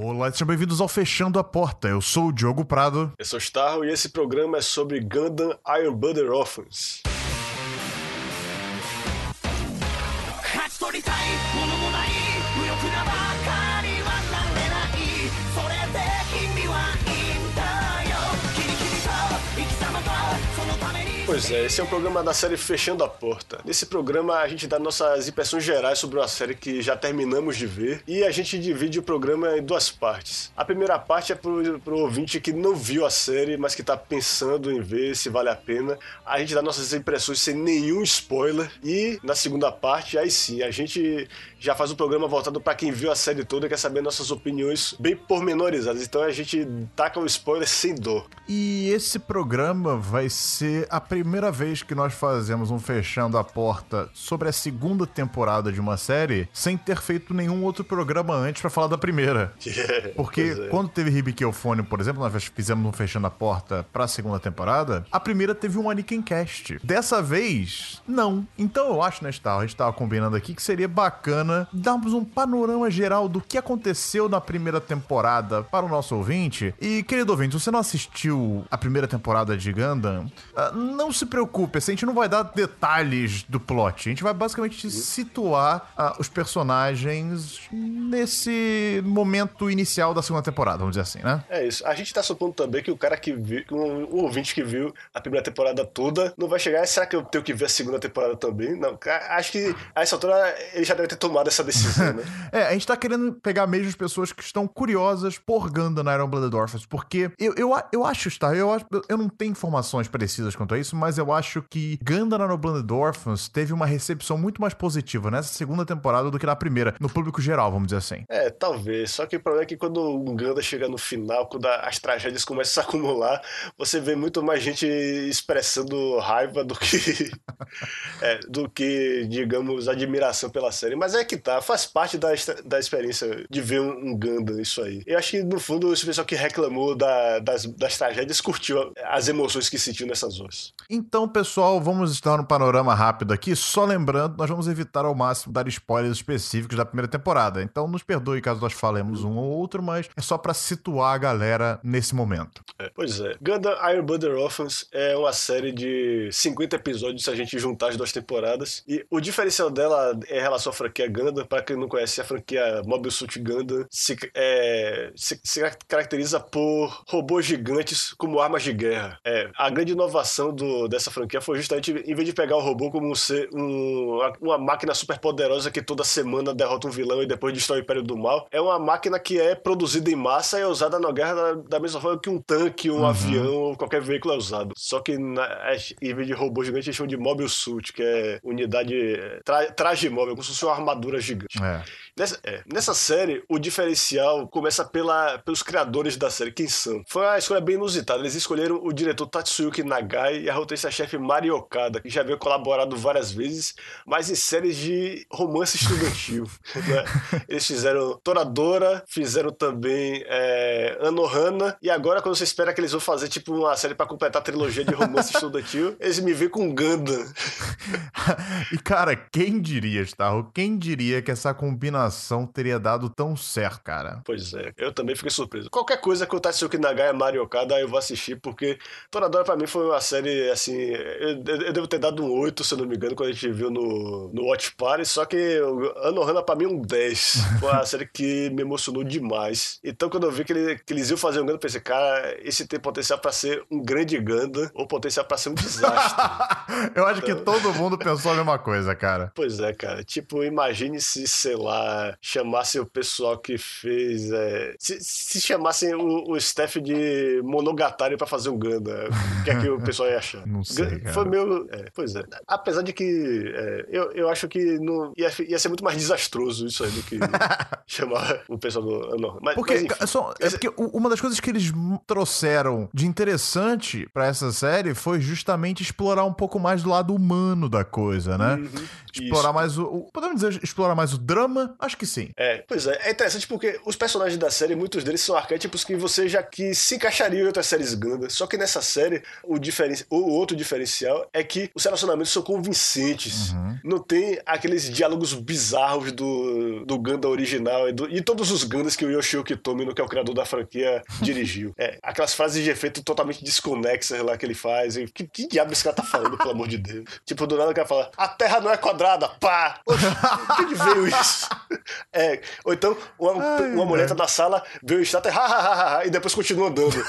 Olá, sejam bem-vindos ao Fechando a Porta. Eu sou o Diogo Prado. Eu sou Starro e esse programa é sobre Gundam Iron Blooded Orphans. Pois é, esse é um programa da série Fechando a Porta. Nesse programa a gente dá nossas impressões gerais sobre uma série que já terminamos de ver e a gente divide o programa em duas partes. A primeira parte é pro, pro ouvinte que não viu a série, mas que tá pensando em ver se vale a pena. A gente dá nossas impressões sem nenhum spoiler. E na segunda parte, aí sim, a gente já faz um programa voltado para quem viu a série toda e quer saber nossas opiniões bem pormenorizadas. Então a gente taca o spoiler sem dor. E esse programa vai ser a primeira vez que nós fazemos um Fechando a Porta sobre a segunda temporada de uma série sem ter feito nenhum outro programa antes pra falar da primeira. Porque Pois é. quando teve Ribiqueofone, por exemplo, nós fizemos um Fechando a Porta pra segunda temporada, a primeira teve um Anakin Cast. Dessa vez, não. Então eu acho, né, Star, a gente tava combinando aqui que seria bacana darmos um panorama geral do que aconteceu na primeira temporada para o nosso ouvinte. E, querido ouvinte, se você não assistiu a primeira temporada de Gundam, ah, não se preocupe, assim, a gente não vai dar detalhes do plot. A gente vai basicamente situar ah, os personagens nesse momento inicial da segunda temporada, vamos dizer assim, né? É isso. A gente tá supondo também que o cara que viu, um, ouvinte que viu a primeira temporada toda, não vai chegar. Será que eu tenho que ver a segunda temporada também? Não, acho que a essa altura ele já deve ter tomado essa decisão, né? É, a gente tá querendo pegar mesmo as pessoas que estão curiosas por Gundam na Iron Blooded Orphans, porque eu, eu, eu acho, tá? Eu, eu não tenho informações precisas quanto a isso, mas eu acho que Gundam na Iron Blooded Orphans teve uma recepção muito mais positiva nessa segunda temporada do que na primeira, no público geral, vamos dizer assim. É, talvez. Só que o problema é que quando um Ganda chega no final, quando as tragédias começam a se acumular, você vê muito mais gente expressando raiva do que, é, do que, digamos, admiração pela série. Mas é que tá, faz parte da, da experiência de ver um, um Ganda, isso aí. Eu acho que, no fundo, esse pessoal que reclamou da- das, das tragédias curtiu as emoções que sentiu nessas horas. Então, pessoal, vamos estar no panorama rápido aqui. Só lembrando, nós vamos evitar ao máximo dar spoilers específicos da primeira temporada. Então, nos perdoe caso nós falemos um ou outro, mas é só pra situar a galera nesse momento. É, Pois é. Gundam Iron Blooded Orphans é uma série de 50 episódios se a gente juntar as duas temporadas. E o diferencial dela em relação à franquia Gundam, para quem não conhece, a franquia Mobile Suit Gundam se, é, se, se caracteriza por robôs gigantes como armas de guerra. É, a grande inovação do, dessa franquia foi justamente, em vez de pegar o robô como um ser, um, uma máquina super poderosa que toda semana derrota um vilão e depois destrói o Império do Mal, é uma máquina que é produzida em massa e é usada na guerra da, da mesma forma que um tanque, um avião ou qualquer veículo é usado. Só que na, em vez de robô gigante, eles chamam de Mobile Suit, que é unidade é, tra, traje móvel, como se fosse uma armadura gigante. É. Nessa, é, nessa série, o diferencial começa pela, pelos criadores da série, quem são. Foi uma escolha bem inusitada. Eles escolheram o diretor Tatsuyuki Nagai e a roteirista-chefe Mari Okada, que já havia colaborado várias vezes, mas em séries de romance estudantil. né? Eles fizeram Toradora, fizeram também é, Anohana, e agora, quando você espera que eles vão fazer tipo uma série pra completar a trilogia de romance estudantil, eles me veem com Gundam. e, cara, quem diria, Starro? Quem diria que essa combinação teria dado tão certo, cara? Pois é, eu também fiquei surpreso. Qualquer coisa que o Tatsuki Nagai e Mario Okada, eu vou assistir, porque Toradora pra mim foi uma série, assim, eu, eu devo ter dado um 8, se eu não me engano, quando a gente viu no, no Watch Party, só que Anohana pra mim um 10. Foi uma série que me emocionou demais. Então quando eu vi que, ele- que eles iam fazer um Gundam, eu pensei, cara, esse tem potencial pra ser um grande Gundam, ou potencial pra ser um desastre. Eu acho que todo mundo pensou a mesma coisa, cara. Pois é, cara. Tipo, imagine se, sei lá, chamassem o pessoal que fez. é, se, se chamassem o, o staff de Monogatari pra fazer um Gundam. O que é que o pessoal ia achar? Não sei, cara. Foi meio. é, pois é. Apesar de que. é, eu, eu acho que não, ia, ia ser muito mais desastroso isso aí do que chamar o pessoal do. Não, mas, Porque, mas, enfim. só- é porque uma das coisas que eles trouxeram de interessante pra essa série foi justamente explorar um pouco mais do lado humano da coisa, né? Uhum, Explorar mais o, o- Podemos dizer explorar mais o drama, Acho que sim. É, pois é. É interessante porque os personagens da série, muitos deles são arquétipos que você já que se encaixariam em outras séries Gundam. Só que nessa série, o, diferen... o outro diferencial é que os relacionamentos são convincentes. Não tem aqueles diálogos bizarros do, do Gundam original e, do... e todos os Gundams que o Yoshio Kitomino, que é o criador da franquia, dirigiu. É, aquelas frases de efeito totalmente desconexas lá que ele faz. E que, que diabo esse cara tá falando, pelo amor de Deus? Tipo, do nada o cara fala, a Terra não é quadrada, pá! De onde veio isso? É, ou então, uma, Ai, uma mulher tá na sala, vê o estátua, e depois continua andando.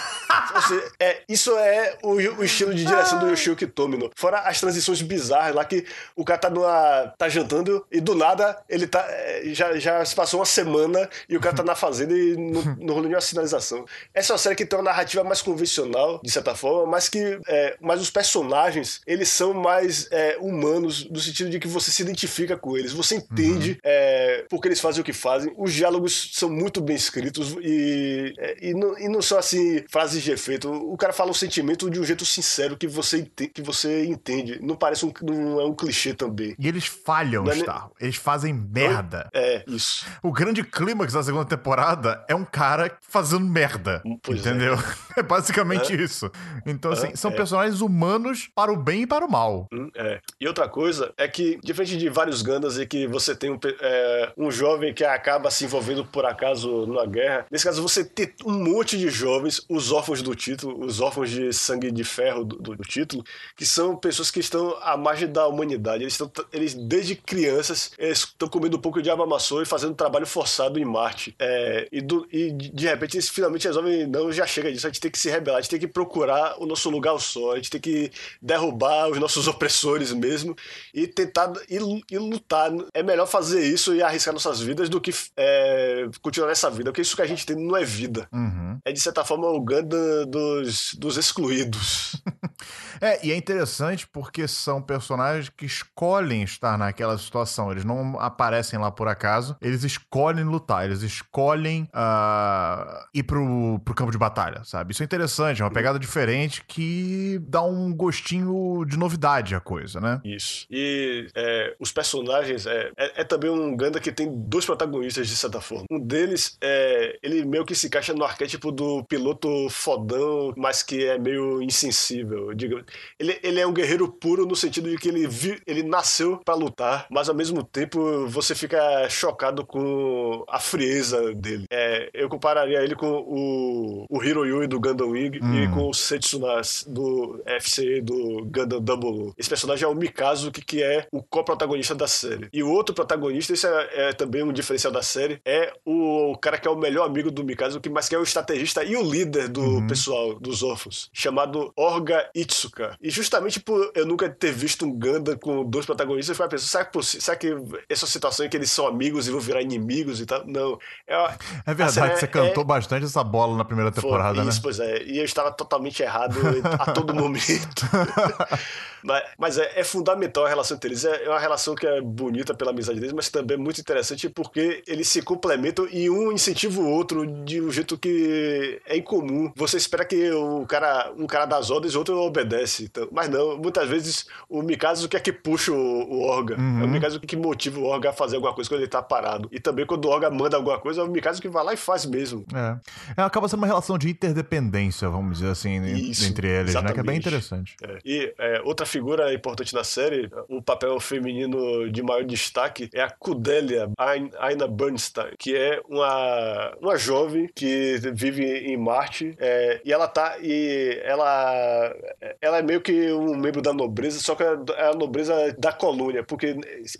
Ou seja, é, isso é o, o estilo de direção do Yoshio Kitomino. Fora as transições bizarras lá que o cara tá, numa, tá jantando e do nada ele tá. é, Já, já se passou uma semana e o cara tá na fazenda e não, não rolou nenhuma sinalização. Essa é uma série que tem uma narrativa mais convencional, de certa forma, mas que. É, mas os personagens, eles são mais é, humanos, no sentido de que você se identifica com eles, você entende é, por que eles fazem o que fazem. Os diálogos são muito bem escritos e, é, e, não, e não são assim frases de efeito. O cara fala o sentimento de um jeito sincero que você, que você entende. Não parece um, não é um clichê também. E eles falham, Não é Star. Eles fazem merda. É, isso. O grande clímax da segunda temporada é um cara fazendo merda. Pois é. entendeu? É, basicamente isso. Então, assim, são personagens humanos para o bem e para o mal. Hum, É. E outra coisa é que, diferente de vários Gandas e que você tem um, é, um jovem que acaba se envolvendo por acaso numa guerra, nesse caso você tem um monte de jovens, os órfãos do título, os órfãos de sangue de ferro do, do- título, que são pessoas que estão à margem da humanidade. Eles, estão, eles desde crianças, estão comendo um pouco de abamaçô e fazendo trabalho forçado em Marte. É, e, do- e de de repente eles finalmente resolvem, não, já chega disso, a gente tem que se rebelar, a gente tem que procurar o nosso lugar ao sol, a gente tem que derrubar os nossos opressores mesmo e tentar e, e lutar. É melhor fazer isso e arriscar nossas vidas do que é, continuar nessa vida, porque isso que a gente tem não é vida. Uhum. É de certa forma o Gundam dos, dos excluídos. É, e é interessante porque são personagens que escolhem estar naquela situação. Eles não aparecem lá por acaso. Eles escolhem lutar. Eles escolhem ah, ir pro, pro campo de batalha, sabe? Isso é interessante. É uma pegada diferente que dá um gostinho de novidade à coisa, né? Isso. E é, os personagens é, é, é também um Gundam que tem dois protagonistas de certa forma. Um deles é ele meio que se encaixa no arquétipo do piloto fodão, mas que é meio insensível. Diga, ele, ele é um guerreiro puro no sentido de que ele vi, ele nasceu pra lutar, mas ao mesmo tempo você fica chocado com a frieza dele. É, eu compararia ele com o, o Hiroyui do Gundam Wing e Hum. com o Setsuna do FCE do Gundam Double. Esse personagem é o Mikazu, que, que é o co-protagonista da série. E o outro protagonista, esse é, é também um diferencial da série, é o, cara que é o melhor amigo do Mikazu, que mais que é o estrategista e o líder do Uhum. pessoal, dos órfãos, chamado Orga Itsuka. E justamente por eu nunca ter visto um Gundam com dois protagonistas, eu fiquei pensando, será que, será que essa situação em que eles são amigos e vão virar inimigos e tal? Não. É, uma- É verdade, você é- cantou bastante essa bola na primeira Foi, temporada, né? Isso, pois é. E eu estava totalmente errado a todo momento. mas mas é, é fundamental a relação entre eles. É, é uma relação que é bonita pela amizade deles, mas também é muito interessante porque eles se complementam e um incentiva o outro de um jeito que é incomum. Você espera que o cara, um cara das ordens, o outro obedece. Então, mas não, muitas vezes o Mikasa que é que puxa o, o Orga. É o Mikasa que motiva o Orga a fazer alguma coisa quando ele tá parado. E também quando o Orga manda alguma coisa, é o Mikasa que vai lá e faz mesmo. É. É, Acaba sendo uma relação de interdependência, vamos dizer assim, en- Isso, entre eles, né? Que é bem exatamente. interessante. É, E é, outra figura importante na série, o papel feminino de maior destaque, é a Kudelia Ain- Aina Bernstein, que é uma, uma jovem que vive em Marte é, e ela tá e ela ela é meio que um membro da nobreza, só que é a nobreza da colônia, porque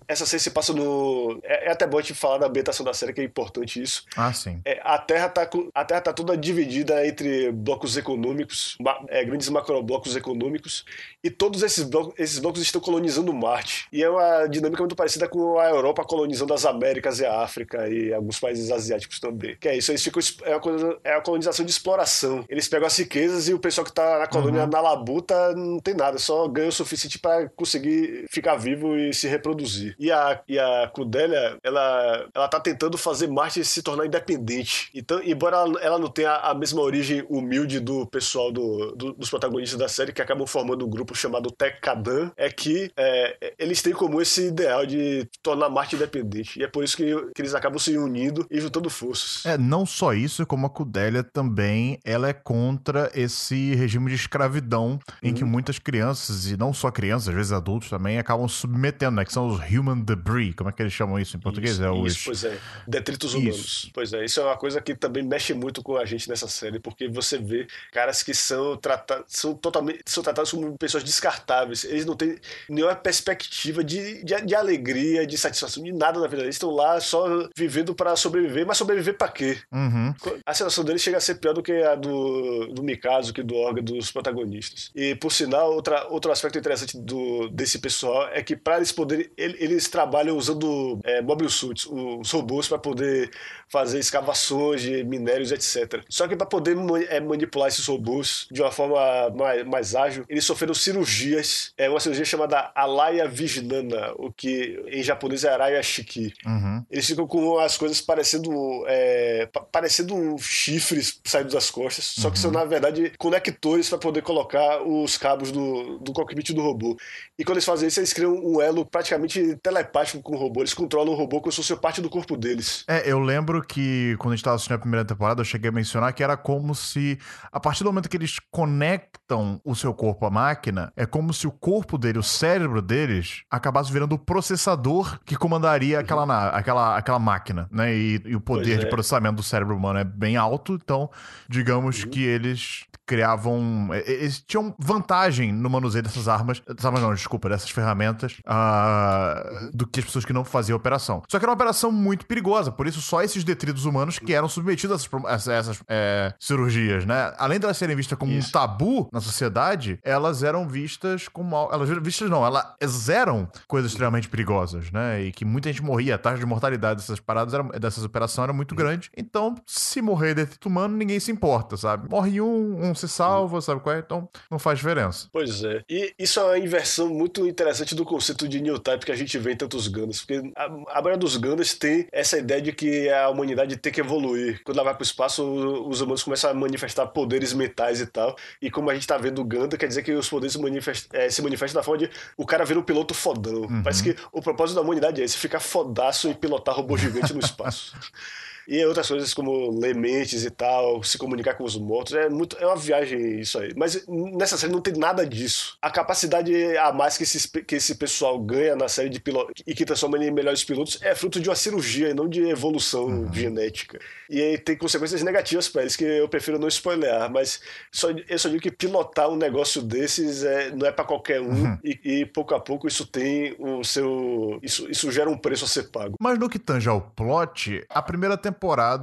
essa série se passa no é, é até bom a gente falar da ambientação da série que é importante isso. Ah, sim. É, a Terra tá a Terra tá toda dividida entre blocos econômicos, é, grandes macroblocos econômicos, e todos esses blocos, esses blocos estão colonizando Marte. E é uma dinâmica muito parecida com a Europa colonizando as Américas e a África e alguns países asiáticos também. Que é isso, eles ficam é a, é a colonização de exploração. Eles pegam as riquezas e o pessoal que tá na colônia na Tabu tá, não tem nada, só ganha o suficiente para conseguir ficar vivo e se reproduzir. E a, e a Cudélia, ela, ela tá tentando fazer Marte se tornar independente. Então, embora ela, ela não tenha a mesma origem humilde do pessoal do, do- dos protagonistas da série, que acabam formando um grupo chamado Tekadan, é que é, eles têm como esse ideal de tornar Marte independente. E é por isso que, que eles acabam se unindo e juntando forças. É, não só isso, como a Cudélia também, ela é contra esse regime de escravidão em que muitas crianças, e não só crianças, às vezes adultos também, acabam submetendo, né? Que são os human debris, como é que eles chamam isso em português? Isso, é os... isso, pois é. Detritos Isso. humanos. Pois é, isso é uma coisa que também mexe muito com a gente nessa série, porque você vê caras que são tratados, são totalmente, são tratados como pessoas descartáveis. Eles não têm nenhuma perspectiva de, de, de alegria, de satisfação, de nada na vida. Eles estão lá só vivendo pra sobreviver, mas sobreviver pra quê? Uhum. A situação deles chega a ser pior do que a do, do Mikazo, que do Orga, dos protagonistas. E, por sinal, outra, outro aspecto interessante do, desse pessoal é que, para eles poderem. ele- Eles trabalham usando é, mobile suits, os robôs, para poder fazer escavações de minérios, etc. Só que, para poder é, manipular esses robôs de uma forma mais, mais ágil, eles sofreram cirurgias. É uma cirurgia chamada Alaya Vijnana, o que em japonês é Araya Shiki. Uhum. Eles ficam com as coisas parecendo é, pa- parecendo chifres saindo das costas, só que são na verdade conectores para poder colocar os cabos do, do cockpit do robô. E quando eles fazem isso, eles criam um elo praticamente telepático com o robô. Eles controlam o robô como se fosse parte do corpo deles. É, eu lembro que quando a gente tava assistindo a primeira temporada, eu cheguei a mencionar que era como se, a partir do momento que eles conectam o seu corpo à máquina, é como se o corpo dele, o cérebro deles, acabasse virando o processador que comandaria aquela, na- aquela, aquela máquina, né? E, e o poder Pois de é. processamento do cérebro humano é bem alto, então, digamos Uhum. que eles criavam. Eles tinham vantagem no manuseio dessas armas. Dessas armas não, desculpa, dessas ferramentas. ah, do que as pessoas que não faziam a operação. Só que era uma operação muito perigosa, por isso só esses detritos humanos que eram submetidos a essas, a essas- é, cirurgias, né? Além de elas serem vistas como Isso. um tabu na sociedade, elas eram vistas como. Elas eram vistas não, elas eram coisas extremamente perigosas, né? E que muita gente morria. A taxa de mortalidade dessas paradas, era, dessas operações era muito grande. Então, se morrer detrito humano, ninguém se importa, sabe? Morre um, um se salva, sabe qual é? Então, não faz diferença. Pois é. E isso é uma inversão muito interessante do conceito de New Type que a gente vê em tantos Gundams. Porque a, a maioria dos Gundams tem essa ideia de que a humanidade tem que evoluir. Quando ela vai pro espaço, o- os humanos começam a manifestar poderes mentais e tal. E como a gente tá vendo o Gundam, quer dizer que os poderes manifest- eh, se manifestam da forma de o cara vira um piloto fodão. Parece que o propósito da humanidade é esse, ficar fodaço e pilotar robô gigante no espaço. E outras coisas como ler mentes e tal, se comunicar com os mortos, é muito é uma viagem isso aí. Mas nessa série não tem nada disso. A capacidade a mais que esse, que esse pessoal ganha na série de piloto e que transforma em melhores pilotos é fruto de uma cirurgia e não de evolução genética. E aí tem consequências negativas pra eles que eu prefiro não spoilear, mas só, eu só digo que pilotar um negócio desses é, não é pra qualquer um e, e pouco a pouco isso tem o seu isso, isso gera um preço a ser pago. Mas no que tange ao plot, a primeira temporada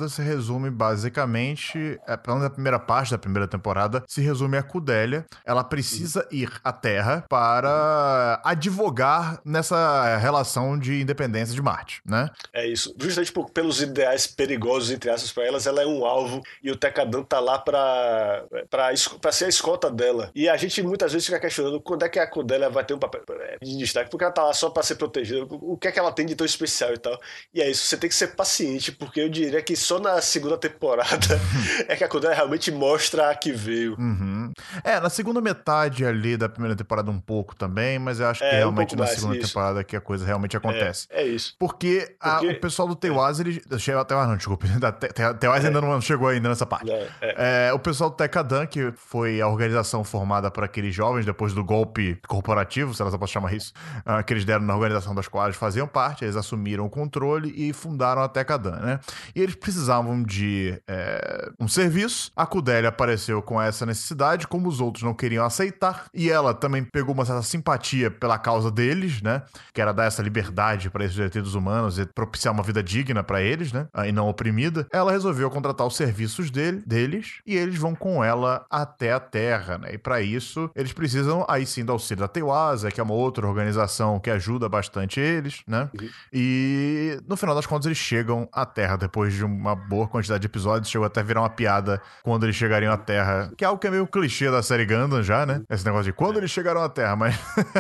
se resume basicamente. É, pelo menos a primeira parte da primeira temporada se resume a Cudélia. Ela precisa ir à Terra para advogar nessa relação de independência de Marte, né? É isso. Justamente por- pelos ideais perigosos, entre aspas, pra elas, ela é um alvo e o Tekadan tá lá es- pra ser a escolta dela. E a gente muitas vezes fica questionando quando é que a Codélia vai ter um papel é, de destaque, porque ela tá lá só pra ser protegida. O que é que ela tem de tão especial e tal. E é isso, você tem que ser paciente, porque eu diria que só na segunda temporada é que a Codélia realmente mostra a que veio. Uhum. É, na segunda metade ali da primeira temporada um pouco também, mas eu acho que É, um realmente pouco na mais, segunda isso. temporada que a coisa realmente acontece. É, é isso. Porque, a- Porque- o pessoal do Tewaz, ele. Chegou até não, desculpa. Tewaz ainda não chegou ainda nessa parte. É. É, o pessoal do Tekadan, que foi a organização formada por aqueles jovens depois do golpe corporativo, se elas posso chamar isso, ah, que eles deram na organização das quais faziam parte, eles assumiram o controle e fundaram a Tekadan, né? E eles precisavam de é, um serviço. A Kudélia apareceu com essa necessidade, como os outros não queriam aceitar, e ela também pegou uma certa simpatia pela causa deles, né? Que era dar essa liberdade para esses detritos humanos e propiciar uma vida digna para eles, né? Ah, E não oprimida. Ela resolveu contratar os serviços dele, deles e eles vão com ela até a Terra, né? E para isso, eles precisam aí sim do auxílio da Teiwasa, que é uma outra organização que ajuda bastante eles, né? E no final das contas, eles chegam à Terra depois depois de uma boa quantidade de episódios, chegou até a virar uma piada quando eles chegariam à Terra, que é algo que é meio clichê da série Gundam já, né? Esse negócio de quando eles chegaram à Terra, mas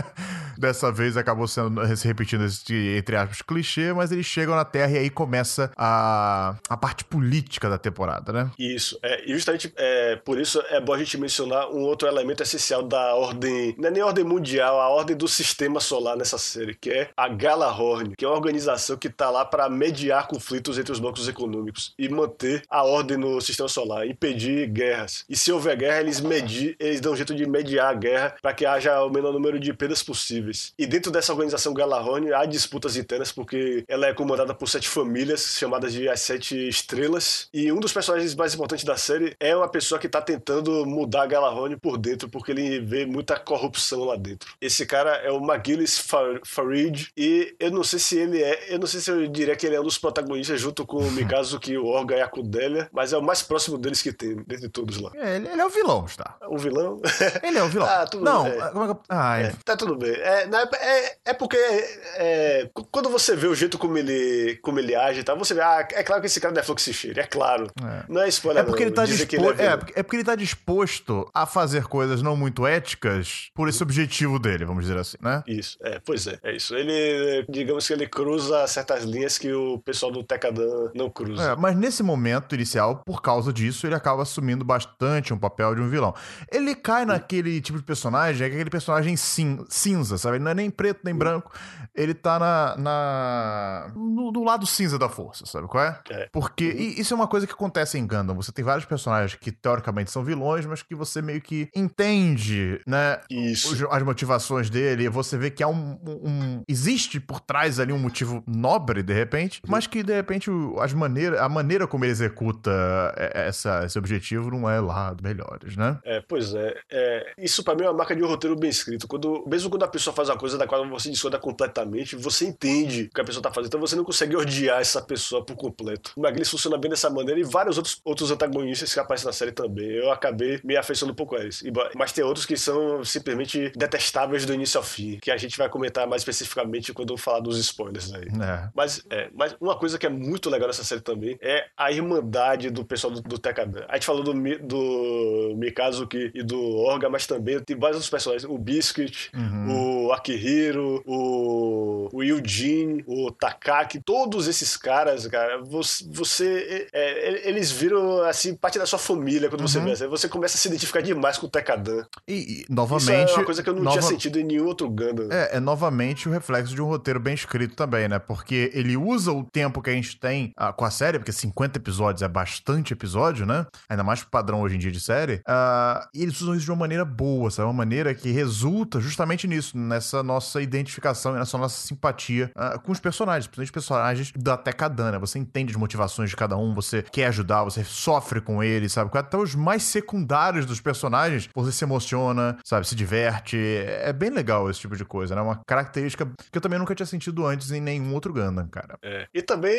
dessa vez acabou sendo se repetindo esse, entre aspas, clichê, mas eles chegam na Terra e aí começa a, a parte política da temporada, né? Isso, é, e justamente é, por isso é bom a gente mencionar um outro elemento essencial da ordem, não é nem a ordem mundial, a ordem do sistema solar nessa série, que é a Galahorn, que é uma organização que tá lá para mediar conflitos entre os econômicos e manter a ordem no sistema solar, impedir guerras. E se houver guerra, eles, medir, eles dão um jeito de mediar a guerra para que haja o menor número de perdas possíveis. E dentro dessa organização Galahorn há disputas internas porque ela é comandada por sete famílias chamadas de as sete estrelas e um dos personagens mais importantes da série é uma pessoa que tá tentando mudar Galahorn por dentro porque ele vê muita corrupção lá dentro. Esse cara é o McGillis Far Farid e eu não sei se ele é, eu não sei se eu diria que ele é um dos protagonistas junto com o Mikazuki, o Orga e a Kudelia, mas é o mais próximo deles que tem, dentre todos lá. É, ele, ele é o vilão, está. O vilão? Ele é o vilão. Ah, tudo não, bem. é que eu- Ai, É, tá tudo bem. É, na- é, é porque é, qu- quando você vê o jeito como ele, como ele age e tal, você vê, ah, é claro que esse cara não é fluxicheiro, é claro. Não é spoiler, É porque, não, ele tá que dispo... ele é é, porque- é ele tá disposto a fazer coisas não muito éticas por esse objetivo dele, vamos dizer assim, né? Isso, é, pois é, é isso. Ele, digamos que ele cruza certas linhas que o pessoal do Tecadan não É, mas nesse momento inicial, por causa disso, ele acaba assumindo bastante um papel de um vilão. Ele cai naquele tipo de personagem, é aquele personagem cin- cinza, sabe? Ele não é nem preto nem branco. Ele tá na. na no, do lado cinza da força, sabe qual é? É. Porque e isso é uma coisa que acontece em Gundam. Você tem vários personagens que teoricamente são vilões, mas que você meio que entende, né? Isso. as motivações dele, e você vê que há um, um- Existe por trás ali um motivo nobre, de repente, mas que, de repente, as maneiras, a maneira como ele executa é- essa, esse objetivo não é lá dos melhores, né? É, pois é, é, Isso pra mim é uma marca de um roteiro bem escrito. Quando, mesmo quando a pessoa faz uma coisa da qual você discorda completamente, você entende o que a pessoa tá fazendo. Então você não consegue odiar essa pessoa por completo. O Maglis funciona bem dessa maneira e vários outros, outros antagonistas que aparecem na série também. Eu acabei me afeiçoando um pouco a eles. Mas tem outros que são simplesmente detestáveis do início ao fim, que a gente vai comentar mais especificamente quando eu falar dos spoilers aí. É. Mas, é, mas uma coisa que é muito legal nessa série também é a irmandade do pessoal do, do Tekadan. A gente falou do, do Mikazuki e do Orga, mas também tem vários outros personagens. O Biscuit, o Akihiro, o, o Eugene, o Takaki. Todos esses caras, cara, você... você- é, é, eles viram, assim, parte da sua família quando você vê. assim, Você começa a se identificar demais com o Tekadan. E, e, Isso novamente. é uma coisa que eu não nova- tinha sentido em nenhum outro Gundam. É, é novamente o reflexo de um roteiro bem escrito também, né? Porque ele usa o tempo que a gente tem ah, com a série, porque 50 episódios é bastante episódio, né? Ainda mais pro padrão hoje em dia de série. ah, e eles usam isso de uma maneira boa, sabe? Uma maneira que resulta justamente nisso, nessa nossa identificação e nessa nossa simpatia ah, com os personagens, principalmente os personagens da Tekadan, né? Você entende as motivações de cada um, você quer ajudar, você sofre com eles, sabe? Até os mais secundários dos personagens, você se emociona, sabe? Se diverte. É bem legal esse tipo de coisa, né? Uma característica que eu também nunca tinha sentido antes em nenhum outro Gundam, cara. É. E também,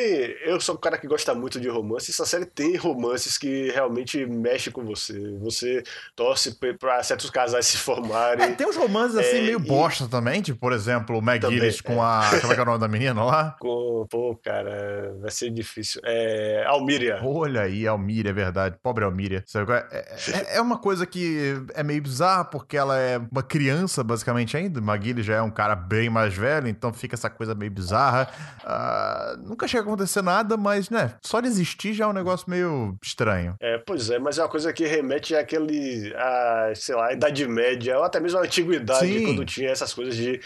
eu sou um cara que gosta muito de romance. Essa série tem romances que realmente mexem com você. Você torce pra certos casais se formarem. É, tem uns romances assim É, meio e- bosta também, tipo, por exemplo, o Também, com a. Como é que é o nome da menina lá? Com, pô, cara, vai ser difícil. É, Almíria. Olha aí, Almíria, é verdade. Pobre Almíria. É? É, é- é uma coisa que é meio bizarra, porque ela é uma criança, basicamente, ainda. Maguile já é um cara bem mais velho, então fica essa coisa meio bizarra. Ah, nunca chega a acontecer nada, mas, né, só de existir já é um negócio meio estranho. É, pois é, mas é uma coisa que remete àquele, a, sei lá, a Idade Média, ou até mesmo a Antiguidade, Sim. quando tinha essas coisas de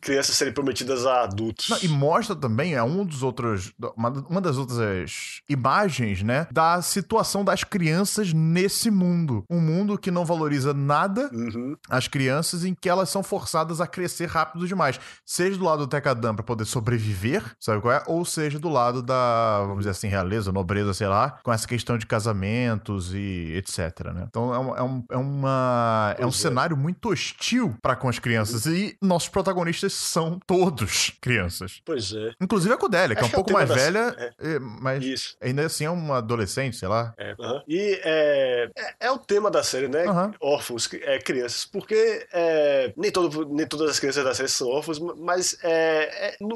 crianças serem prometidas a adultos. Não, e mostra também, é um dos outros. Uma, uma das outras imagens, né? Da situação das crianças nesse mundo. Um mundo que não valoriza nada Uhum. as crianças em que elas são forçadas a crescer rápido demais. Seja do lado do Tecadam pra poder sobreviver, sabe qual é? Ou seja do lado da, vamos dizer assim, realeza, nobreza, sei lá, com essa questão de casamentos e etc, né? Então é, um, é, um, é uma, é um Pois é. cenário muito hostil para com as crianças e nossos protagonistas são todos crianças. Pois é. Inclusive a Codélia, que é um Acho que é o pouco mais da- velha, é, mas Isso. ainda assim é uma adolescente, sei lá. É, aham. E é, é, é o tema da série, né? Aham. Órfãos, é, crianças. Porque é, nem, todo, nem todas as crianças da série são órfãos, mas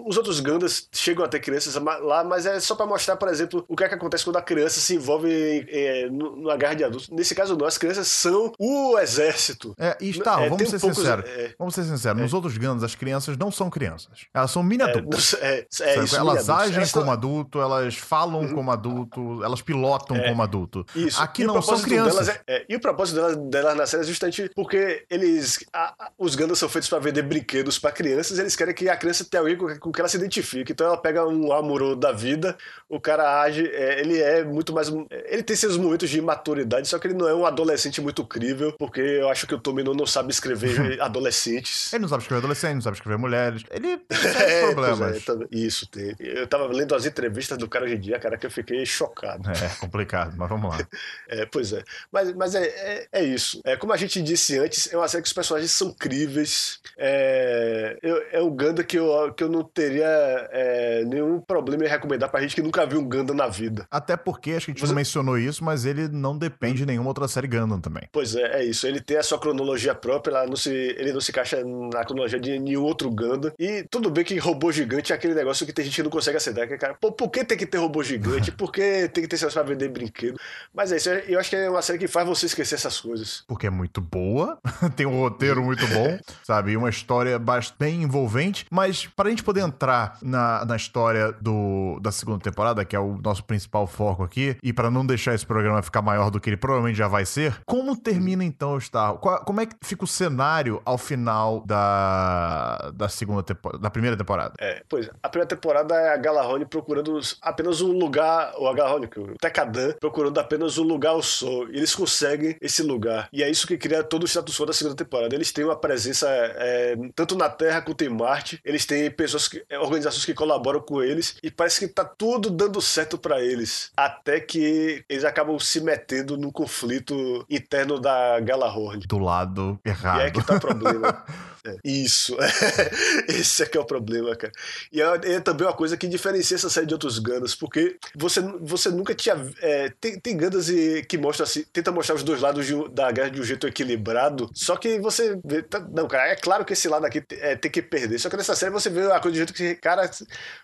os outros Gandas chegam a ter crianças lá, mas é só pra mostrar, por exemplo, o que é que acontece quando a criança se envolve é, numa guerra de adultos. Nesse caso, não, as crianças são o exército. É, e está, É, vamos ser poucos- sinceros. é. Vamos ser sinceros. Nos outros Gundams, as crianças não são crianças. Elas são mini É, adultos. não sei- é, é isso, elas mini adultos. agem Elas são- Uhum. como adulto, elas falam como adulto, elas pilotam como adulto. Isso. Aqui E não são crianças. é- é, e o propósito delas, delas na série é justamente porque eles. a- a- os Gundams são feitos pra vender brinquedos pra crianças, eles querem que a criança tenha alguém com, com que ela se identifique. Então ela pega um Amuro da vida, o cara age, é, ele é muito mais. Ele tem seus momentos de maturidade, só que ele não é um adolescente muito crível, porque eu acho que o Tomino não sabe escrever adolescentes. Ele não sabe escrever adolescente, não sabe escrever mulheres. Ele tem É, pois problemas. é, isso tem. Eu tava lendo as entrevistas do cara hoje em dia, cara, que eu fiquei chocado. É, complicado, mas vamos lá. É, pois é. Mas, mas é, é, é isso. É, como a gente disse antes, é uma série que os personagens são críveis. É, eu- é um Ganda que eu, que eu não teria é, nenhum problema em recomendar pra gente que nunca viu um Ganda na vida. Até porque, acho que a gente Você- não mencionou isso, mas ele não depende de nenhuma outra série Gundam também. Pois é, é isso. Ele tem a sua cronologia própria, ela não se, ele não se encaixa na cronologia de nenhum outro Ganda. E tudo bem que robô gigante é aquele negócio que tem gente que não consegue aceitar. Que, é, cara, pô, por que tem que ter robô gigante? Por que tem que ter cenas pra vender brinquedo? Mas é isso. Eu acho que é uma série que faz você esquecer essas coisas. Porque é muito boa, tem um roteiro muito bom, sabe? E uma história bem envolvente. Mas para a gente poder entrar na, na história do, da segunda temporada, que é o nosso principal foco aqui, e para não deixar esse programa ficar maior do que ele provavelmente já vai ser, como termina então o Star? Como é que fica o cenário ao final da, da segunda temporada, da primeira temporada? É, pois, a primeira temporada é a Galahone procurando apenas um lugar, ou a Galahone, que o Tekadan, procurando apenas um lugar ao sol. E eles conseguem esse lugar. E é isso que cria todo o status quo da segunda temporada. Eles têm uma presença é, tanto na Terra quanto em Marte. Eles têm pessoas, que, é, organizações que colaboram com eles. E parece que tá tudo dando certo pra eles. Até que eles acabam se metendo num conflito interno da Galahorn. Do lado errado. E é que tá o problema. É, Isso. Esse é que é o problema, cara. E é, é também uma coisa que diferencia essa série de outros Gundams, porque você, você nunca tinha. é, tem, tem Gundams e- que mostra assim, tenta mostrar os dois lados de da guerra de um jeito equilibrado, só que você vê. tá- não, cara, é claro que esse lado aqui é, tem que perder. Só que nessa série você vê a coisa de jeito que, cara,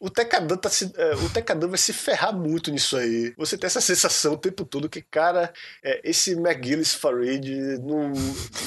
o Tekadan tá se, é, o vai se ferrar muito nisso aí. Você tem essa sensação o tempo todo que, cara, é, esse McGillis Farid não,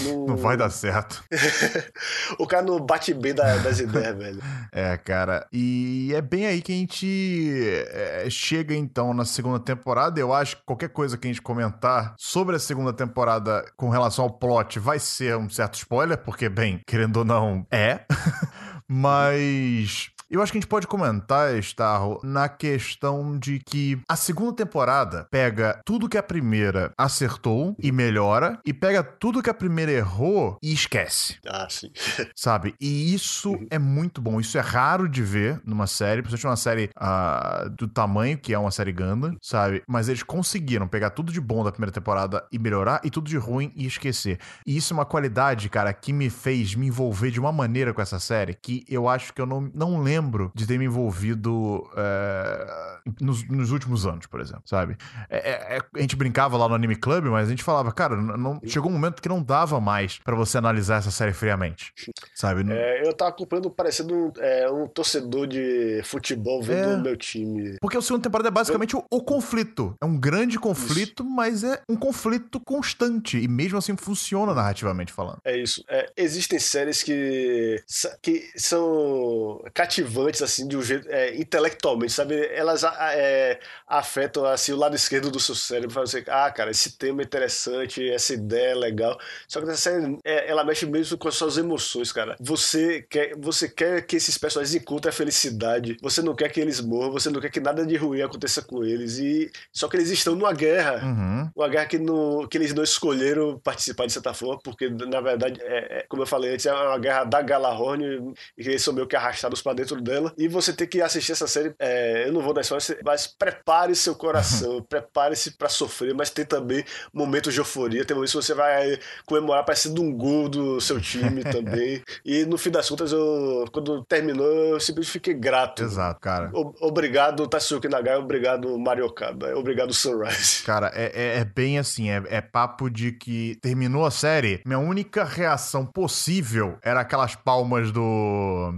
não, Não vai dar certo. o cara não bate bem da- das ideias, velho. É, cara. E é bem aí que a gente é, chega então na segunda temporada. Eu acho que qualquer coisa que a gente comentar sobre a segunda temporada com relação ao plot vai ser um certo spoiler, porque, bem, querendo ou não, é. Mas. Eu acho que a gente pode comentar, Starro, na questão de que a segunda temporada pega tudo que a primeira acertou e melhora, e pega tudo que a primeira errou e esquece Ah, sim. sabe? E isso é muito bom. Isso é raro de ver numa série, principalmente uma série ah, do tamanho que é uma série Gundam, sabe? Mas eles conseguiram pegar tudo de bom da primeira temporada e melhorar, e tudo de ruim e esquecer. E isso é uma qualidade, cara, que me fez me envolver de uma maneira com essa série que eu acho que eu não, não lembro de ter me envolvido é, nos, nos últimos anos, por exemplo, sabe? É- é- é- a gente brincava lá no Anime Club, mas a gente falava, cara, não- chegou um momento que não dava mais pra você analisar essa série friamente, sabe? É, eu tava acompanhando parecendo um, é, um torcedor de futebol vendo o meu time. Porque a segunda temporada é basicamente o, o conflito. É um grande conflito, mas é um conflito constante. E mesmo assim funciona narrativamente falando. É isso. Existem séries que, que são cativantes, assim, de um jeito. é, intelectualmente, sabe? Elas é, afetam, assim, o lado esquerdo do seu cérebro. Fala assim, ah, cara, esse tema é interessante, essa ideia é legal. Só que essa série, é, ela mexe mesmo com as suas emoções, cara. Você quer, você quer que esses personagens encontrem a felicidade. Você não quer que eles morram, você não quer que nada de ruim aconteça com eles. E só que eles estão numa guerra. Uhum. Uma guerra que, não, que eles não escolheram participar de certa forma, porque na verdade, é, é, como eu falei antes, é uma guerra da Galahorn e eles são meio que arrastados pra dentro dela. E você tem que assistir essa série. é, eu não vou dar spoiler, mas prepare seu coração, prepare-se pra sofrer, mas tem também momentos de euforia, tem momentos que você vai comemorar parecendo um gol do seu time também. E no fim das contas, eu, quando terminou, eu simplesmente fiquei grato. Exato, cara. O- Obrigado, Tatsuki Nagai, obrigado, Mario Okada, obrigado, Sunrise. Cara, é, é- é bem assim, é, é papo de que terminou a série, minha única reação possível era aquelas palmas do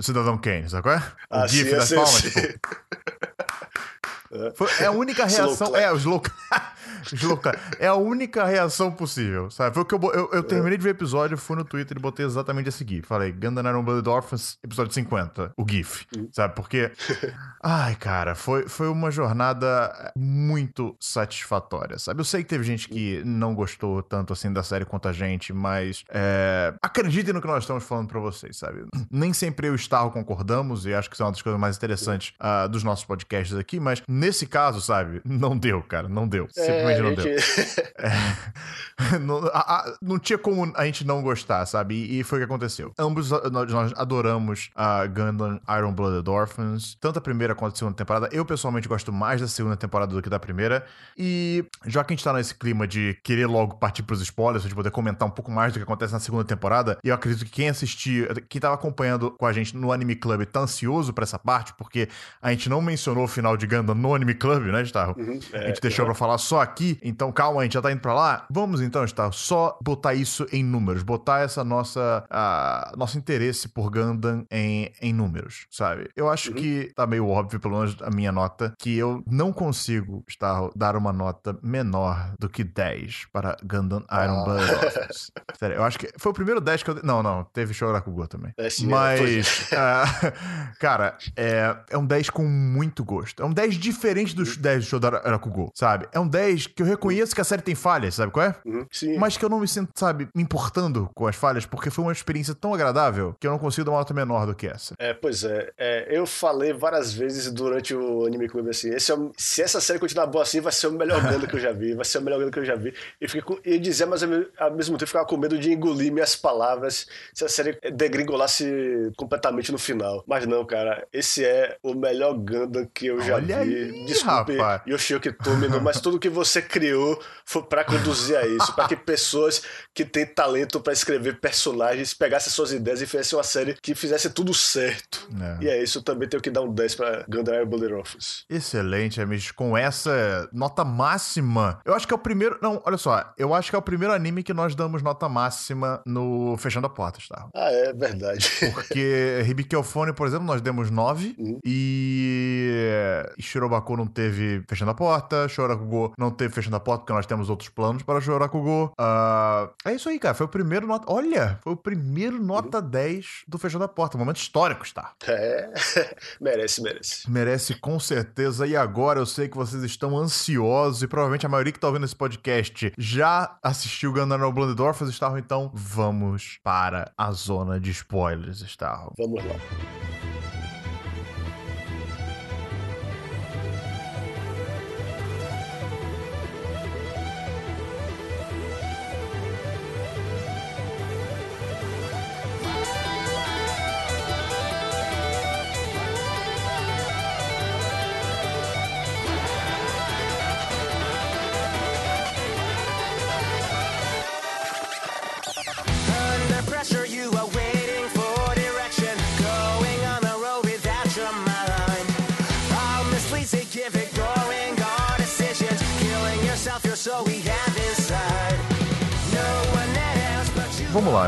Cidadão Kane, sabe qual é? O Ah, gif sim, das eu palmas, sei. tipo, Foi, é a única reação. É, o slow, É a única reação possível, sabe? Foi o que eu, eu, eu terminei de ver o episódio, fui no Twitter e botei exatamente a seguir. Falei, Gundam Iron Blooded Orphans, episódio 50, o GIF, sabe? Porque. Ai, cara, foi, foi uma jornada muito satisfatória, sabe? Eu sei que teve gente que não gostou tanto assim da série quanto a gente, mas é, acreditem no que nós estamos falando pra vocês, sabe? Nem sempre eu e o Starro concordamos, e acho que isso é uma das coisas mais interessantes ah, dos nossos podcasts aqui, mas nesse caso, sabe? Não deu, cara, não deu. Simplesmente É, não a deu. gente- não, a- a- não tinha como a gente não gostar, sabe? E, e foi o que aconteceu. Ambos nós, nós adoramos a Gundam Iron Blooded Orphans, tanto a primeira quanto a segunda temporada. Eu pessoalmente gosto mais da segunda temporada do que da primeira. E já que a gente tá nesse clima de querer logo partir pros spoilers, gente poder comentar um pouco mais do que acontece na segunda temporada, eu acredito que quem assistiu, quem tava acompanhando com a gente no Anime Club tá ansioso pra essa parte, porque a gente não mencionou o final de Gundam no Anime Club, né, Starro? a gente deixou pra falar só aqui, então calma, a gente já tá indo pra lá. Vamos então, Starro, só botar isso em números, botar essa nossa ah, nosso interesse por Gundam em, em números, sabe? Eu acho que tá meio óbvio, pelo menos a minha nota, que eu não consigo, Starro, dar uma nota menor do que 10 para Gundam Iron Blood Orphans. Sério, eu acho que foi o primeiro 10 que eu... Não, não, teve Shorakugo também. É, sim, é, Mas, ah, cara, é, é um 10 com muito gosto. É um 10 diferente dos 10 do show da Arakugo, sabe? É um 10 que eu reconheço que a série tem falhas, sabe qual é? Uhum, Sim. Mas que eu não me sinto, sabe, me importando com as falhas, porque foi uma experiência tão agradável que eu não consigo dar uma nota menor do que essa. É, pois é, É, Eu falei várias vezes durante o Anime Club assim: esse é se essa série continuar boa assim, vai ser o melhor Gundam que eu já vi, vai ser o melhor Gundam que eu já vi. E, com, e dizia, mas ao me- ao mesmo tempo ficava com medo de engolir minhas palavras se a série degringolasse completamente no final. Mas não, cara, esse é o melhor Gundam que eu já Olha vi. aí, Desculpe, rapaz. Yoshioki Tomino, mas tudo que você criou foi pra conduzir a isso, pra que pessoas que têm talento pra escrever personagens pegassem suas ideias e fizessem uma série que fizesse tudo certo. É. E é isso, eu também tenho que dar um 10 pra Gundam Iron Blooded Orphans. Excelente, amigos. Com essa nota máxima. Eu acho que é o primeiro. Não, olha só. Eu acho que é o primeiro anime que nós damos nota máxima no Fechando a Porta, tá? Ah, é verdade. Porque Hibikeofone, por exemplo, nós demos 9. Uhum. E. e Shirobaku não teve Fechando a Porta. Shorakugo não teve Fechando a Porta, porque nós temos outros planos para Shorakugo. Ah, é isso aí, cara. Foi o primeiro nota. Olha! Foi o primeiro nota 10 do Fechando a Porta. Um momento histórico, tá? É, merece, merece. Merece com certeza. E agora eu sei que vocês estão ansiosos e provavelmente a maioria que tá ouvindo esse podcast já assistiu Gundam Iron Blooded Orphans, Starro. Então vamos para a zona de spoilers, Starro. Vamos lá.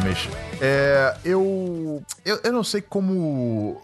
Mish. É, eu, eu. Eu não sei como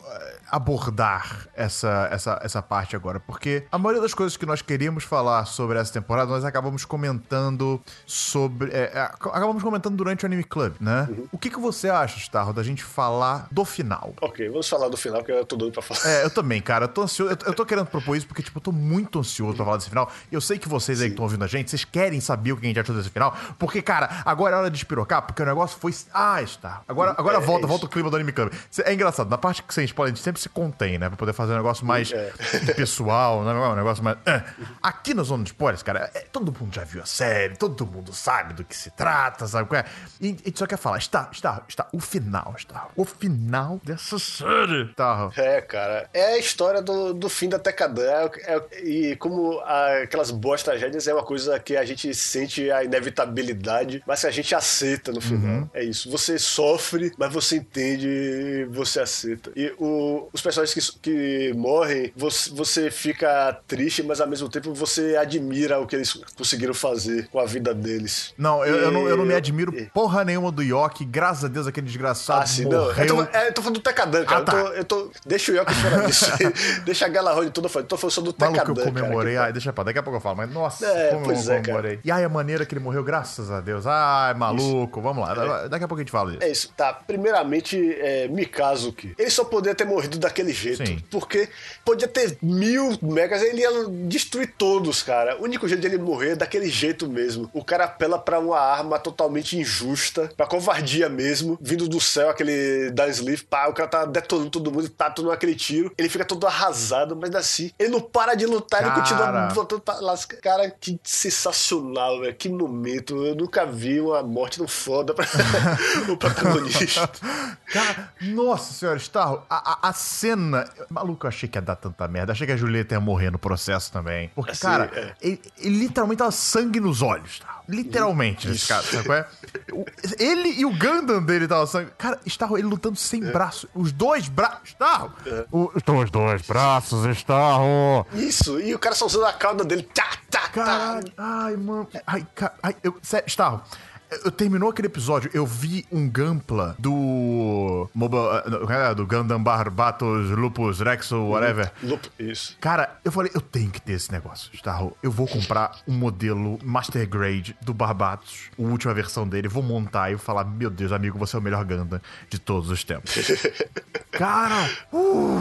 abordar essa, essa, essa parte agora, porque a maioria das coisas que nós queríamos falar sobre essa temporada, nós acabamos comentando sobre. é, é, acabamos comentando durante o Anime Club, né? O que, que você acha, Starro, da gente falar do final? Ok, vamos falar do final, porque eu tô doido pra falar. É, eu também, cara. Eu tô ansioso. Eu, eu tô querendo propor isso porque, tipo, eu tô muito ansioso pra falar desse final. Eu sei que vocês aí que estão ouvindo a gente, vocês querem saber o que a gente achou desse final. Porque, cara, agora é hora de espirocar, porque o negócio foi. Ah, está. Agora, agora É, volta, é volta o clima do Anime Club. É engraçado, na parte que a gente sempre se contém, né? Pra poder fazer um negócio mais É. pessoal, né? Um negócio mais. é. Aqui na zona de spoilers, cara, é- todo mundo já viu a série, todo mundo sabe do que se trata, sabe qual é? E a gente só quer falar, está, está, está, o final, está. O final dessa série. Tá, É, cara. É a história do, do fim da Tecadã. É, é- e como a- aquelas boas tragédias é uma coisa que a gente sente a inevitabilidade, mas que a gente aceita no final. É isso. Você sofre, mas você entende e você aceita. E o, os personagens que, que morrem, você, você fica triste, mas ao mesmo tempo você admira o que eles conseguiram fazer com a vida deles. Não, eu, eu não, eu não me E- admiro porra nenhuma do Yoki. Graças a Deus aquele desgraçado Ah, sim, não. morreu. Eu tô, é, eu tô falando do Tecadan, cara. Ah, tá. eu, tô, eu tô- Deixa o Yoki fora disso. deixa a Galarone toda fora. Eu tô falando só do Maluco, Tecadan. eu comemorei. Cara, Ai, deixa pra daqui a pouco eu falo, mas nossa, É, como pois eu é, cara. comemorei. E ai, a maneira que ele morreu, graças a Deus. Ai, maluco, vamos lá. Daqui a pouco a gente fala disso. É isso, tá. Primeiramente, é, Mikazuki. Ele só poderia ter morrido daquele jeito. Sim. Porque podia ter mil megas, ele ia destruir todos, cara. O único jeito de ele morrer é daquele jeito mesmo. O cara apela pra uma arma totalmente injusta, pra covardia mesmo, vindo do céu, aquele da Sleeve, pá, o cara tá detonando todo mundo, tá tomando aquele tiro. Ele fica todo arrasado, mas assim, ele não para de lutar, ele Cara. continua voltando pra lascar. Cara, que sensacional, velho. Que momento. Eu nunca vi uma morte tão foda pra o protagonista. Cara, nossa senhora, Starro, a, a, a cena. Maluco, eu achei que ia dar tanta merda. Achei que a Julieta ia morrer no processo também. Porque, Assim, cara, é. ele, ele literalmente tava sangue nos olhos, Starro. Literalmente, nesse caso, sabe qual é? O- Ele e o Gundam dele tava sangue. Cara, Starro, ele lutando sem É. braço. Os dois braços. Starro! O- Os dois braços, Starro! Isso, e o cara só usando a cauda dele. Tá, tá, tá. Caralho, ai, mano. Ai, ca- ai eu, sério, Starro, eu terminou aquele episódio, eu vi um gampla do. Moba, eh, do Gundam Barbatos Lupus Rex ou whatever. Lup- Isso. Cara, eu falei, eu tenho que ter esse negócio, Starro. Eu vou comprar um modelo Master Grade do Barbatos, a última versão dele, vou montar e vou falar: Meu Deus, amigo, você é o melhor Gundam de todos os tempos. Cara, uh,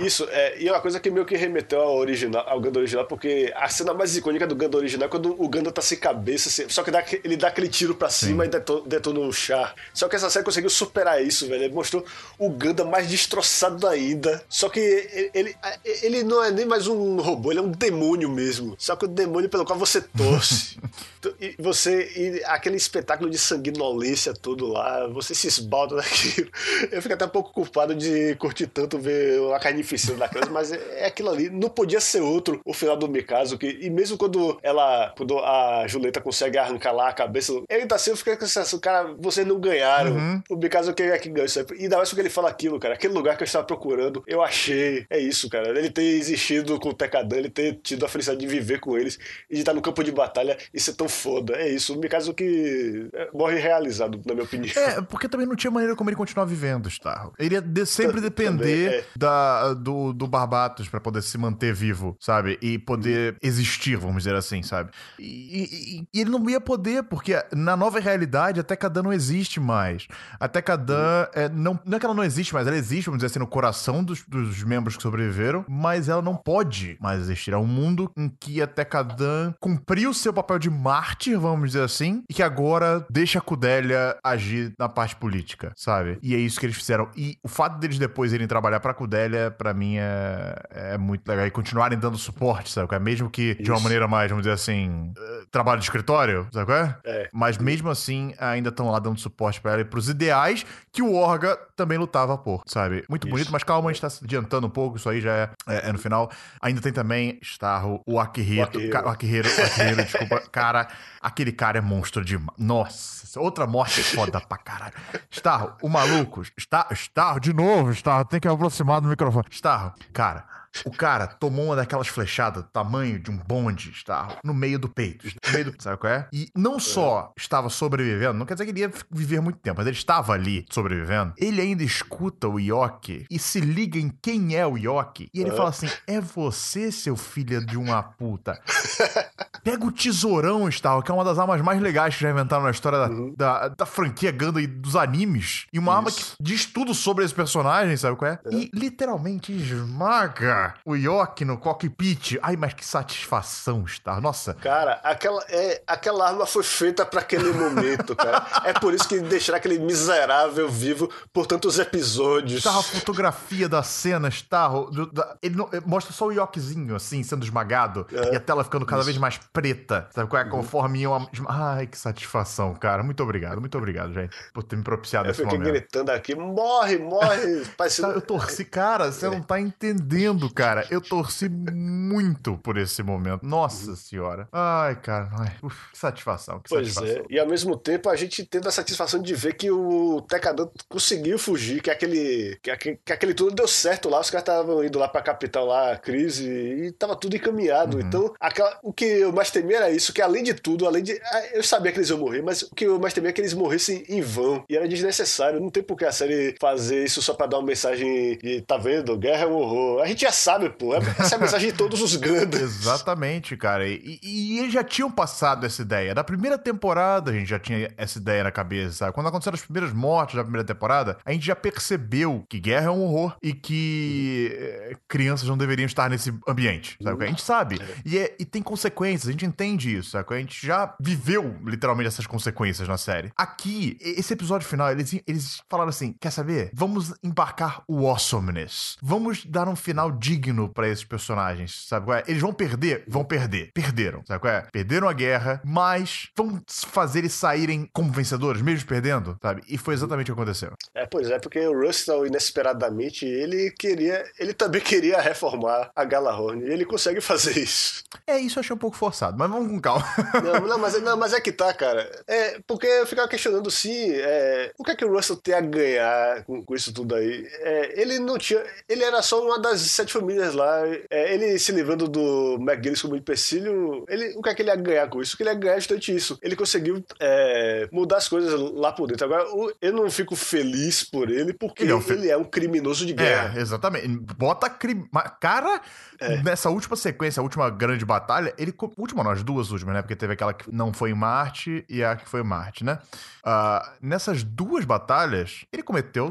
Isso, é, e é uma coisa que meio que remeteu ao original, ao Gundam original, porque a cena mais icônica do Gundam original é quando o Gundam tá sem cabeça, assim, só que dá, ele dá aquele tiro pra cima e deto- detona um char. Só que essa série conseguiu superar isso, velho. Ele mostrou o Gundam mais destroçado ainda. Só que ele, ele, ele não é nem mais um robô, ele é um demônio mesmo. Só que o demônio pelo qual você torce. e você, e aquele espetáculo de sanguinolência todo lá, você se esbalda daquilo. Eu fico até um pouco culpado de curtir tanto ver a carnificina daquelas, mas é é aquilo ali. Não podia ser outro o final do Mikazu, que, e mesmo quando ela, quando a Julieta consegue arrancar lá a cabeça, ele tá assim, eu fico com essa sensação, cara, vocês não ganharam. O Mikazu que é que ganhou isso. E ainda mais porque ele fala aquilo, cara, aquele lugar que eu estava procurando, eu achei. É isso, cara. Ele ter existido com o Tekadan, ele ter tido a felicidade de viver com eles e de estar no campo de batalha e ser tão foda. É isso. O que é, morre realizado, na minha opinião. É, porque também não tinha maneira como ele continuar vivendo, Starro. Ele ia de- sempre depender também, é. da, do, do Barbatos pra poder se manter vivo, sabe? E poder existir, vamos dizer assim, sabe? E, e- e ele não ia poder, porque na nova realidade a Tekadan não existe mais. A Tekadan, é, não, não é que ela não existe mais, ela existe, vamos dizer assim, no coração dos, dos membros que sobreviveram, mas ela não pode mais existir. É um mundo em que a Tekadan cumpriu seu papel de mártir, vamos dizer assim, e que agora deixa a Kudélia agir na parte política, sabe? E é isso que eles fizeram. E o fato deles depois irem trabalhar pra Kudélia, pra mim, é, é muito legal. E continuarem dando suporte, sabe? É Mesmo que de uma Isso. maneira mais, vamos dizer assim, eh, trabalho de escritório, sabe qual é? É. Mas mesmo assim, ainda estão lá dando suporte pra ela e pros ideais que o Orga também lutava por, sabe? Muito Isso. bonito, mas calma, a gente tá se adiantando um pouco, isso aí já é, é- é no final. Ainda tem também Starro, o Akihiro. O Akihiro. Ca- O Akihiro, o Akihiro, desculpa. Cara, aquele cara é monstro demais. Nossa, outra morte foda pra caralho. Starro, o maluco. Star, Starro, de novo, Starro, tem que aproximar do microfone. Starro, cara. O cara tomou uma daquelas flechadas do tamanho de um bonde, Starro, no meio do peito. No meio do, sabe qual é? E não só estava sobrevivendo, não quer dizer que ele ia viver muito tempo, mas ele estava ali sobrevivendo. Ele ainda escuta o Yoki e se liga em quem é o Yoki. E ele fala assim: É você, seu filho de uma puta. Pega o tesourão, Starro, que é uma das armas mais legais que já inventaram na história da, da, da franquia Gundam e dos animes. E uma arma que Isso. diz tudo sobre esse personagem, sabe qual é? E literalmente esmaga o Yoki no cockpit. Ai, mas que satisfação, Starro. Nossa. Cara, aquela, é, aquela arma foi feita pra aquele momento, cara. É por isso que deixaram aquele miserável vivo por tantos episódios. Starro, a fotografia da cena, da- ele não- mostra só o Yokizinho, assim, sendo esmagado, É. e a tela ficando cada vez mais preta, sabe qual é? Conforme iam... Ai, que satisfação, cara. Muito obrigado, muito obrigado, gente, por ter me propiciado Eu esse fiquei momento. gritando aqui, morre, morre. Tá, Parecendo... Eu torci, cara, você não tá entendendo, cara. Eu torci muito por esse momento. Nossa senhora. Ai, cara, ai, uf, que satisfação, que Pois satisfação. é, e ao mesmo tempo a gente tendo a satisfação de ver que o Tecador conseguiu fugir, que aquele, que, aque- que aquele tudo deu certo lá, os caras estavam indo lá pra capital lá, a crise, e tava tudo encaminhado. Uhum. Então, aquela- o que eu mais temia era isso, que além de tudo, além de. ah, Eu sabia que eles iam morrer, mas o que eu mais temia é que eles morressem em vão. E era desnecessário. Não tem por que a série fazer isso só pra dar uma mensagem de, tá vendo? Guerra é um horror. A gente já sabe, pô. Essa é a mensagem de todos os Gundams. Exatamente, cara. E, e eles já tinham passado essa ideia. Da primeira temporada, a gente já tinha essa ideia na cabeça, sabe? Quando aconteceram as primeiras mortes da primeira temporada, a gente já percebeu que guerra é um horror e que eh, crianças não deveriam estar nesse ambiente, sabe? A gente sabe. E, é- e tem consequências, a gente entende isso, sabe? A gente já viveu, literalmente, essas consequências na série. Aqui, esse episódio final, eles, eles falaram assim: quer saber? Vamos embarcar o awesomeness. Vamos dar um final digno pra esses personagens, sabe qual é? Eles vão perder? Vão perder. Perderam, sabe qual é? Perderam a guerra, mas vão fazer eles saírem como vencedores, mesmo perdendo, sabe? E foi exatamente o que aconteceu. É, pois é, porque o Russell, inesperadamente, ele queria. Ele também queria reformar a Galahorn. E ele consegue fazer isso. É, isso eu achei um pouco forçado, mas vamos com calma. Não, não, mas, não, mas é que tá, cara. É, porque eu ficava questionando sim, é, o que é que o Russell tem a ganhar com, com isso tudo aí? É, ele não tinha. Ele era só uma das sete famílias lá. É, ele se livrando do McGillis como empecilho. Ele, o que é que ele ia ganhar com isso? O que ele ia ganhar é justamente isso. Ele conseguiu é, mudar as coisas lá por dentro. Agora, eu não fico feliz por ele, porque Ele ele é é, um um, fe- criminoso de guerra. É, exatamente. Bota crime. Cara, nessa última sequência, a última grande batalha, ele. Última, não, as duas últimas, né? Porque teve aquela que não foi em Marte e a que foi em Marte, né? Ah, nessas duas batalhas, ele cometeu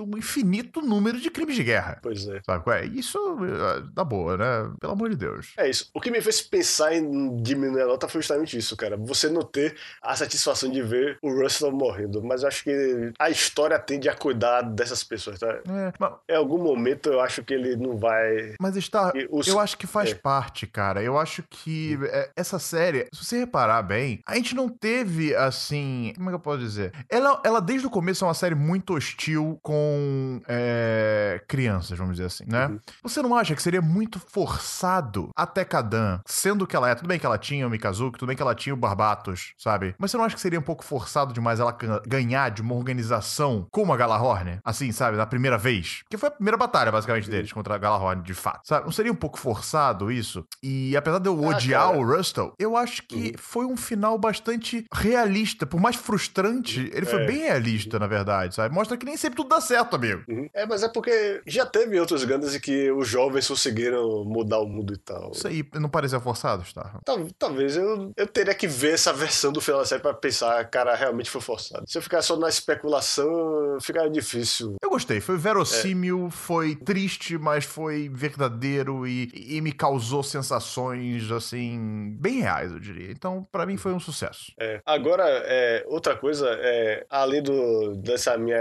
um infinito número de crimes de guerra. Pois é. Sabe qual é? Isso ah, dá boa, né? Pelo amor de Deus. É isso. O que me fez pensar em diminuir a nota foi justamente isso, cara. Você não ter a satisfação de ver o Russell morrendo. Mas eu acho que a história tende a cuidar dessas pessoas, tá? É, mas, Em algum momento eu acho que ele não vai. mas está. Os- Eu acho que faz é. parte, cara. Eu acho que é, essa série, se você reparar bem, a gente não teve assim. Como é que eu posso dizer? Ela, ela desde o começo é uma série muito hostil com é, crianças, vamos dizer assim, né? Uhum. Você não acha que seria muito forçado até Kadan, sendo que ela é? Tudo bem que ela tinha o Mikazuki, tudo bem que ela tinha o Barbatos, sabe? Mas você não acha que seria um pouco forçado demais ela ga- ganhar de uma organização como a Galahorn? Assim, sabe? Na primeira vez? Que foi a primeira batalha, basicamente, deles contra a Galahorn, de fato. Sabe? Não seria um pouco forçado isso? E apesar de eu Ah, odiar cara. o Rustle, eu acho que foi um final bastante realista. Por mais frustrante, ele foi É. bem realista, na verdade, sabe? Mostra que nem sempre tudo dá certo, amigo. Uhum. É, mas é porque já teve outros Gundams em que os jovens conseguiram mudar o mundo e tal. Isso aí não pareceu forçado, tá? Tal- Talvez eu, eu teria que ver essa versão do final da série pra pensar, cara, realmente foi forçado. Se eu ficar só na especulação, fica difícil. Eu gostei, foi verossímil, É. foi triste, mas foi verdadeiro e, e me causou sensações, assim, bem reais, eu diria. Então, pra mim, foi um sucesso. É. Agora, é, outra coisa, é, além do, dessa minha,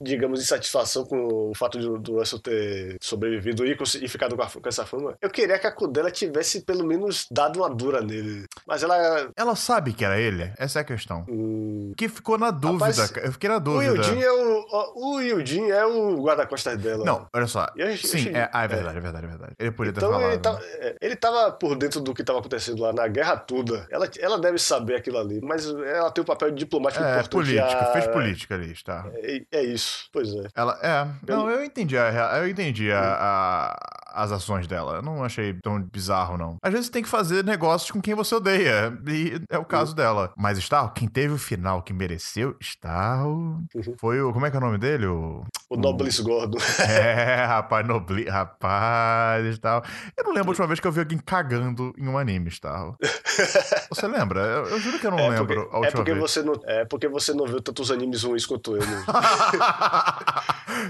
digamos, insatisfação com o fato de, do Russell ter sobrevivido e, cons- e ficado com, a- com essa fama, eu queria que a Kudela tivesse pelo menos dado uma dura nele. Mas ela. Ela sabe que era ele? Essa é a questão. hum, Que ficou na dúvida, Rapaz, cara. eu fiquei na o dúvida. Yudin é o. O Yudin é o guarda-costas dela. Não, olha só. Eu Sim, achei- é, ah, é é. verdade, é verdade, é verdade. Ele poderia ter Então falado. ele né? tava, é, ele tava por dentro do que tava acontecendo lá na guerra toda. Ela, ela deve saber aquilo ali, mas ela tem um papel diplomático É, importante. política, a- fez política ali, tá? É, é isso, pois é. Ela, é, não, eu entendi, a, eu entendi a- a- as ações dela. Eu não achei tão bizarro, não. Às vezes tem que fazer negócios com quem você odeia, e é o caso dela. Mas Starro, quem teve o final que mereceu, Starro, foi o, como é que é o nome dele? O... O Nobles Gordo. É, rapaz, Nobli, rapaz, tal. Eu não lembro a última vez que eu vi alguém cagando em um anime, Starro. Você lembra? Eu, eu juro que eu não É lembro porque, é, porque vez. você não, é porque você não viu tantos animes ruins quanto eu.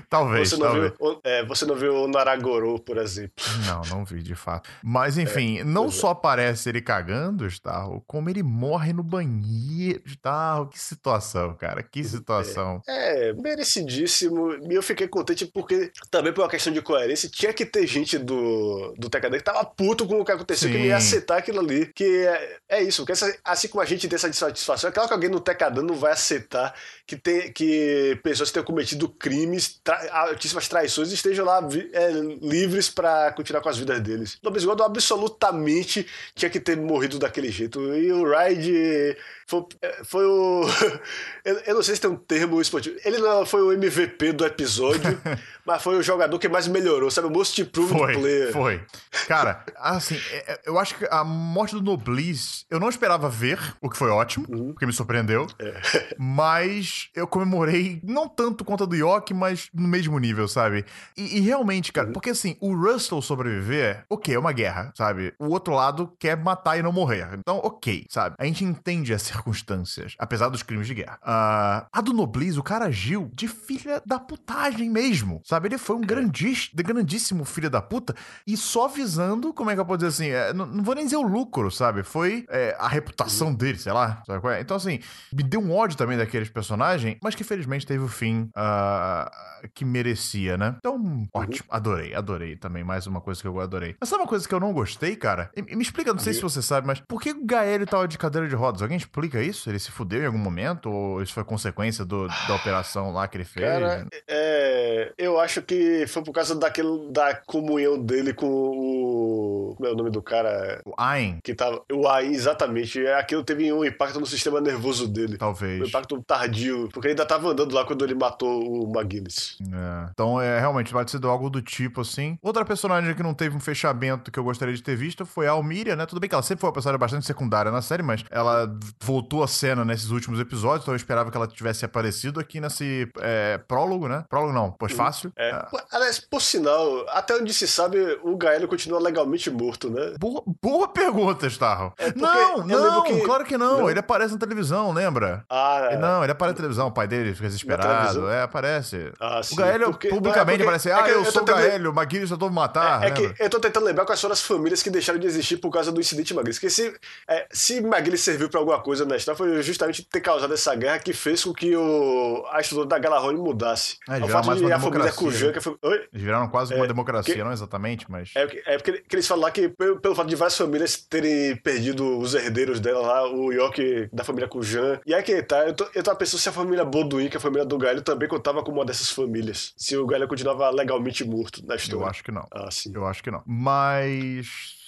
Talvez, Você não, talvez. viu, é, você não viu o Naragoro, por exemplo. Não, não vi, de fato. Mas, enfim, não pois é. só aparece ele cagando, Starro, como ele morre no banheiro, Starro. Que situação, cara. Que situação. É, merecidíssimo. E eu fiquei contente porque, também por uma questão de coerência, tinha que ter gente do, do TKD que tava puto com o que aconteceu, que não ia Sim. aceitar aquilo ali. Que é, é isso, porque essa- assim como a gente tem essa insatisfação, é claro que alguém no Tecadão não vai aceitar que, tem, que pessoas tenham cometido crimes, tra, altíssimas traições, estejam lá é, livres pra continuar com as vidas deles. Lopes Gordo absolutamente tinha que ter morrido daquele jeito. E o Ride foi, é, foi o. eu, eu não sei se tem um termo esportivo. Ele não foi o MVP do episódio, mas foi o jogador que mais melhorou, sabe? O Most Improved Foi, Player. foi. Cara, assim, é- é- eu acho que a morte do Noblis, eu não esperava ver, o que foi ótimo, porque me surpreendeu. Mas eu comemorei, não tanto quanto a do York, mas no mesmo nível, sabe? E, e realmente, cara, porque assim, o Russell sobreviver, ok, é uma guerra, sabe? O outro lado quer matar e não morrer. Então, ok, sabe? A gente entende as circunstâncias, apesar dos crimes de guerra. Ah, a do Noblis, o cara agiu de filha da putagem mesmo, sabe? Ele foi um grandis- grandíssimo filho da puta e só visando, como é que eu posso dizer assim, é, não, não vou nem dizer o lucro, sabe? Foi é, a reputação dele, sei lá, sabe qual é? Então, assim, me deu um ódio também daqueles personagens, mas que felizmente teve o fim ah, que merecia, né? Então, ótimo, adorei, adorei também, mais uma coisa que eu adorei. Mas sabe uma coisa que eu não gostei, cara? E- Me explica, não sei se você sabe, mas por que o Gael tava de cadeira de rodas? Alguém explica isso? Ele se fudeu em algum momento? Ou isso foi consequência do- da operação lá que ele fez? Cara, é, eu acho que foi por causa daquele, da comunhão dele com o. Como é o nome do cara? O Ayn, Que tava. O AI, exatamente. Aquilo teve um impacto no sistema nervoso dele. Um talvez. impacto tardio. Porque ele ainda tava andando lá quando ele matou o McGillis. É. Então, é, realmente, pode ser algo do tipo, assim. Outra personagem que não teve um fechamento que eu gostaria de ter visto foi a Almíria, né? Tudo bem que ela sempre foi uma personagem bastante secundária na série, mas ela voltou à cena nesses últimos episódios, então eu esperava que ela tivesse aparecido aqui nesse é, prólogo, né? Prólogo não, pós-fácil. É. Ah, Pô, Aliás, por sinal, até onde se sabe, o Gael continua legalmente morto, né? Boa, boa pergunta, Starro. É não, não, que- claro que não. Não? Ele aparece na televisão, lembra? Ah, Ele- Não, ele aparece na televisão, o pai dele fica desesperado. É, aparece. Ah, sim. o Gaelho Porque- publicamente é porque- ah, é eu, eu sou o tentando- Gaelho, o Maguire só me matar. É, é que eu tô tentando lembrar quais foram as famílias que deixaram de existir por causa do incidente Magris. Porque se, é, se Magris serviu pra alguma coisa na história, foi justamente ter causado essa guerra que fez com que o, a estrutura da Galarone mudasse. É, fato mais de uma a democracia, né? que foi. Oi? Eles viraram quase uma É, democracia, que- não exatamente, mas. É, porque- é porque, que eles falam lá que, pelo, pelo fato de várias famílias terem perdido os herdeiros dela lá, o York da família Kujan. E aí que tá, eu, tô, eu tava pensando se a família Boduin, que é a família do Gaelho, também contava como uma dessas famílias. Se o Gaelho continuava legalmente morto na história. Eu acho que não. Ah, sim. Eu acho que não. Mas.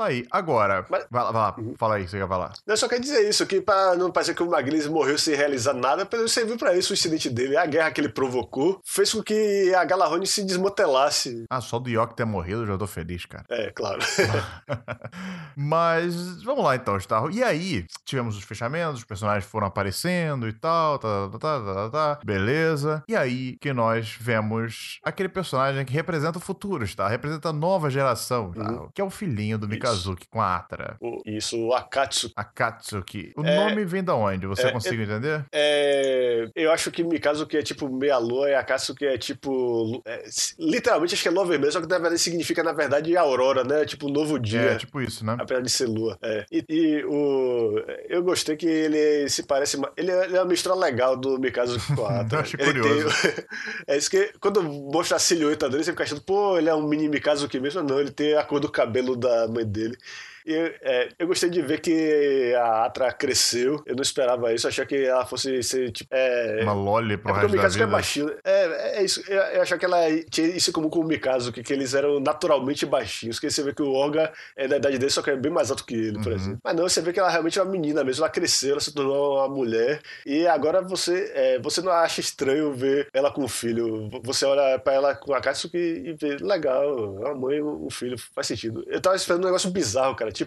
Tá aí. Agora. Mas- Vai lá, vai lá. Fala aí, você quer falar. Eu só quero dizer isso, que pra não parecer que o Magris morreu sem realizar nada, pelo menos serviu pra isso o incidente dele. A guerra que ele provocou fez com que a Galarone se desmantelasse. Ah, só do York ter morrido, eu já tô feliz, cara. É, claro. Mas vamos lá então, Starro. E aí, tivemos os fechamentos, os personagens foram aparecendo e tal, tá, tá, tá, tá, tá, tá, beleza. E aí que nós vemos aquele personagem que representa o futuro, tá? Representa a nova geração, tá? Uhum. Que é o filhinho do Mikazuki com a Atra. O- isso, o Akatsu. Akatsuki. O É- nome vem da onde? Você é- consegue entender? É, eu acho que Mikazu que é tipo meia-lua e Akatsu que é tipo. é, literalmente acho que é lua vermelha, só que na verdade significa, na verdade, aurora, né? Tipo, novo dia. É, tipo isso, né? Apesar de ser lua. É. E, e o. Eu gostei que ele se parece. Ele é, ele é uma mistura legal do Mikazu com a Atra. Eu achei Ele curioso. tem- é isso que quando mostra a silhueta dele, você fica achando, pô, ele é um mini Mikazu que mesmo. Não, ele tem a cor do cabelo da mãe dele dele. E, é, eu gostei de ver que a Atra cresceu. Eu não esperava isso. Eu achei que ela fosse ser tipo. É, Uma loli pro é o resto da é vida. baixinho. É, é isso. Eu, eu achava que ela tinha isso em comum com o Mikazu, que, que eles eram naturalmente baixinhos. Que você vê que o Orga é da idade dele, só que é bem mais alto que ele, por Uhum. exemplo. Mas não, você vê que ela realmente é uma menina mesmo. Ela cresceu, ela se tornou uma mulher. E agora você, é, você não acha estranho ver ela com um filho. Você olha pra ela com a Katsuki e vê, legal, é uma mãe, um filho, faz sentido. Eu tava esperando um negócio bizarro, cara. Tipo,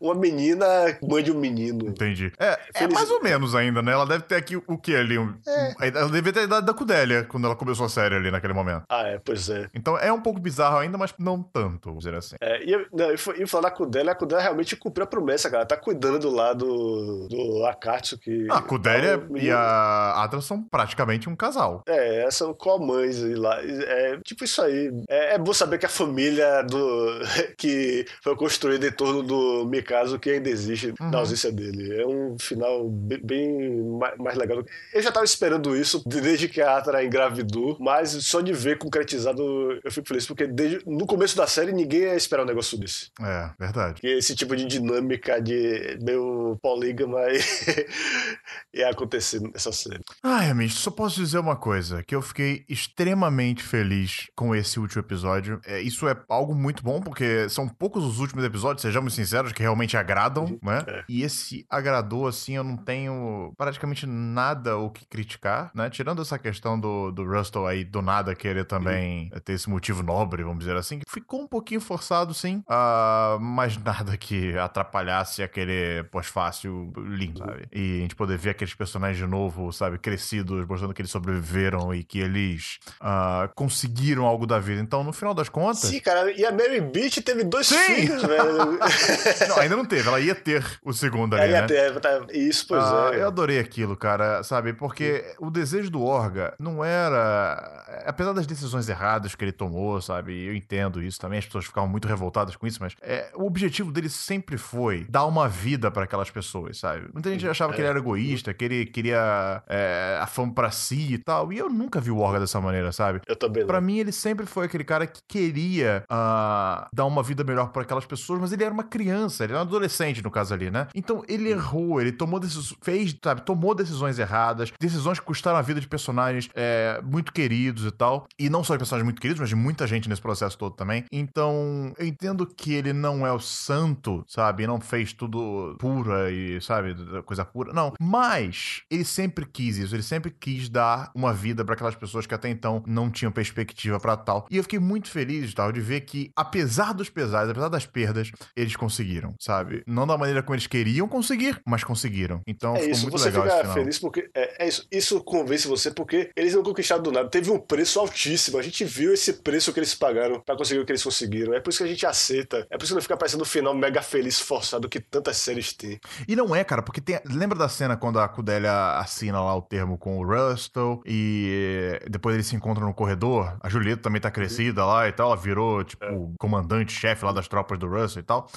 uma menina mãe de um menino. Entendi. É, é mais ou menos ainda, né? Ela deve ter aqui o que ali? Um, É. ela devia ter a idade da Cudélia quando ela começou a série ali naquele momento. Ah, é, pois é. Então é um pouco bizarro ainda, mas não tanto, vamos dizer assim. É, e, não, e, e falar o Kudela, a Kudela realmente cumpriu a promessa, cara. Tá cuidando lá do, do Akatsu, que... A Cudélia é e a Atra são praticamente um casal. É, são co-mães e lá. É tipo isso aí. É, é bom saber que a família do que foi construída em torno do, do Mikazo que ainda existe na ausência dele. É um final bem, bem ma- mais legal. Eu já tava esperando isso desde que a Atara engravidou, mas só de ver concretizado eu fico feliz, porque desde, no começo da série ninguém ia esperar um negócio desse. É, verdade. Que esse tipo de dinâmica de meio polígama ia- ia acontecer nessa série. Ai, amigo, só posso dizer uma coisa: que eu fiquei extremamente feliz com esse último episódio. É, isso é algo muito bom, porque são poucos os últimos episódios, sejamos sinceros, que realmente agradam, né? é. E esse agradou, assim, eu não tenho praticamente nada o que criticar, né? Tirando essa questão do, do Rustle aí do nada querer também ter esse motivo nobre, vamos dizer assim, que ficou um pouquinho forçado, sim, ah, mas nada que atrapalhasse aquele pós-fácil lindo, sabe? E a gente poder ver aqueles personagens de novo, sabe, crescidos, mostrando que eles sobreviveram e que eles ah, conseguiram algo da vida. Então, no final das contas. Sim, cara, e a Mary Beach teve dois Sim! filhos, velho. Não, ainda não teve, ela ia ter o segundo ali, Aí né? até, tá- isso, pois Ah, é. Eu adorei aquilo, cara, sabe? Porque o desejo do Orga não era. Apesar das decisões erradas que ele tomou, sabe? Eu entendo isso também, as pessoas ficavam muito revoltadas com isso, mas é, o objetivo dele sempre foi dar uma vida pra aquelas pessoas, sabe? Muita gente achava que ele era egoísta, que ele queria é, a fama pra si e tal, e eu nunca vi o Orga dessa maneira, sabe? Eu também não. Pra mim, ele sempre foi aquele cara que queria ah, dar uma vida melhor pra aquelas pessoas, mas ele era uma criança, ele era um adolescente, no caso ali, né? Então, ele errou, ele tomou decisões, fez, sabe, tomou decisões erradas, decisões que custaram a vida de personagens é, muito queridos e tal. E não só de personagens muito queridos, mas de muita gente nesse processo todo também. Então, eu entendo que ele não é o santo, sabe? Não fez tudo pura e, sabe, coisa pura. Não. Mas, ele sempre quis isso, ele sempre quis dar uma vida pra aquelas pessoas que até então não tinham perspectiva pra tal. E eu fiquei muito feliz, tal, de ver que, apesar dos pesares, apesar das perdas, eles conseguiram, sabe? Não da maneira como eles queriam conseguir, mas conseguiram. Então, É ficou isso, muito você legal fica feliz porque. É, é isso, isso convence você porque eles não conquistaram do nada. Teve um preço altíssimo. A gente viu esse preço que eles pagaram pra conseguir o que eles conseguiram. É por isso que a gente aceita. É por isso que não fica parecendo um final mega feliz, forçado que tantas séries têm. E não é, cara, porque tem. Lembra da cena quando a Cudélia assina lá o termo com o Rustle e depois eles se encontram no corredor? A Julieta também tá crescida lá e tal, ela virou, tipo, comandante-chefe lá das tropas do Russell e tal.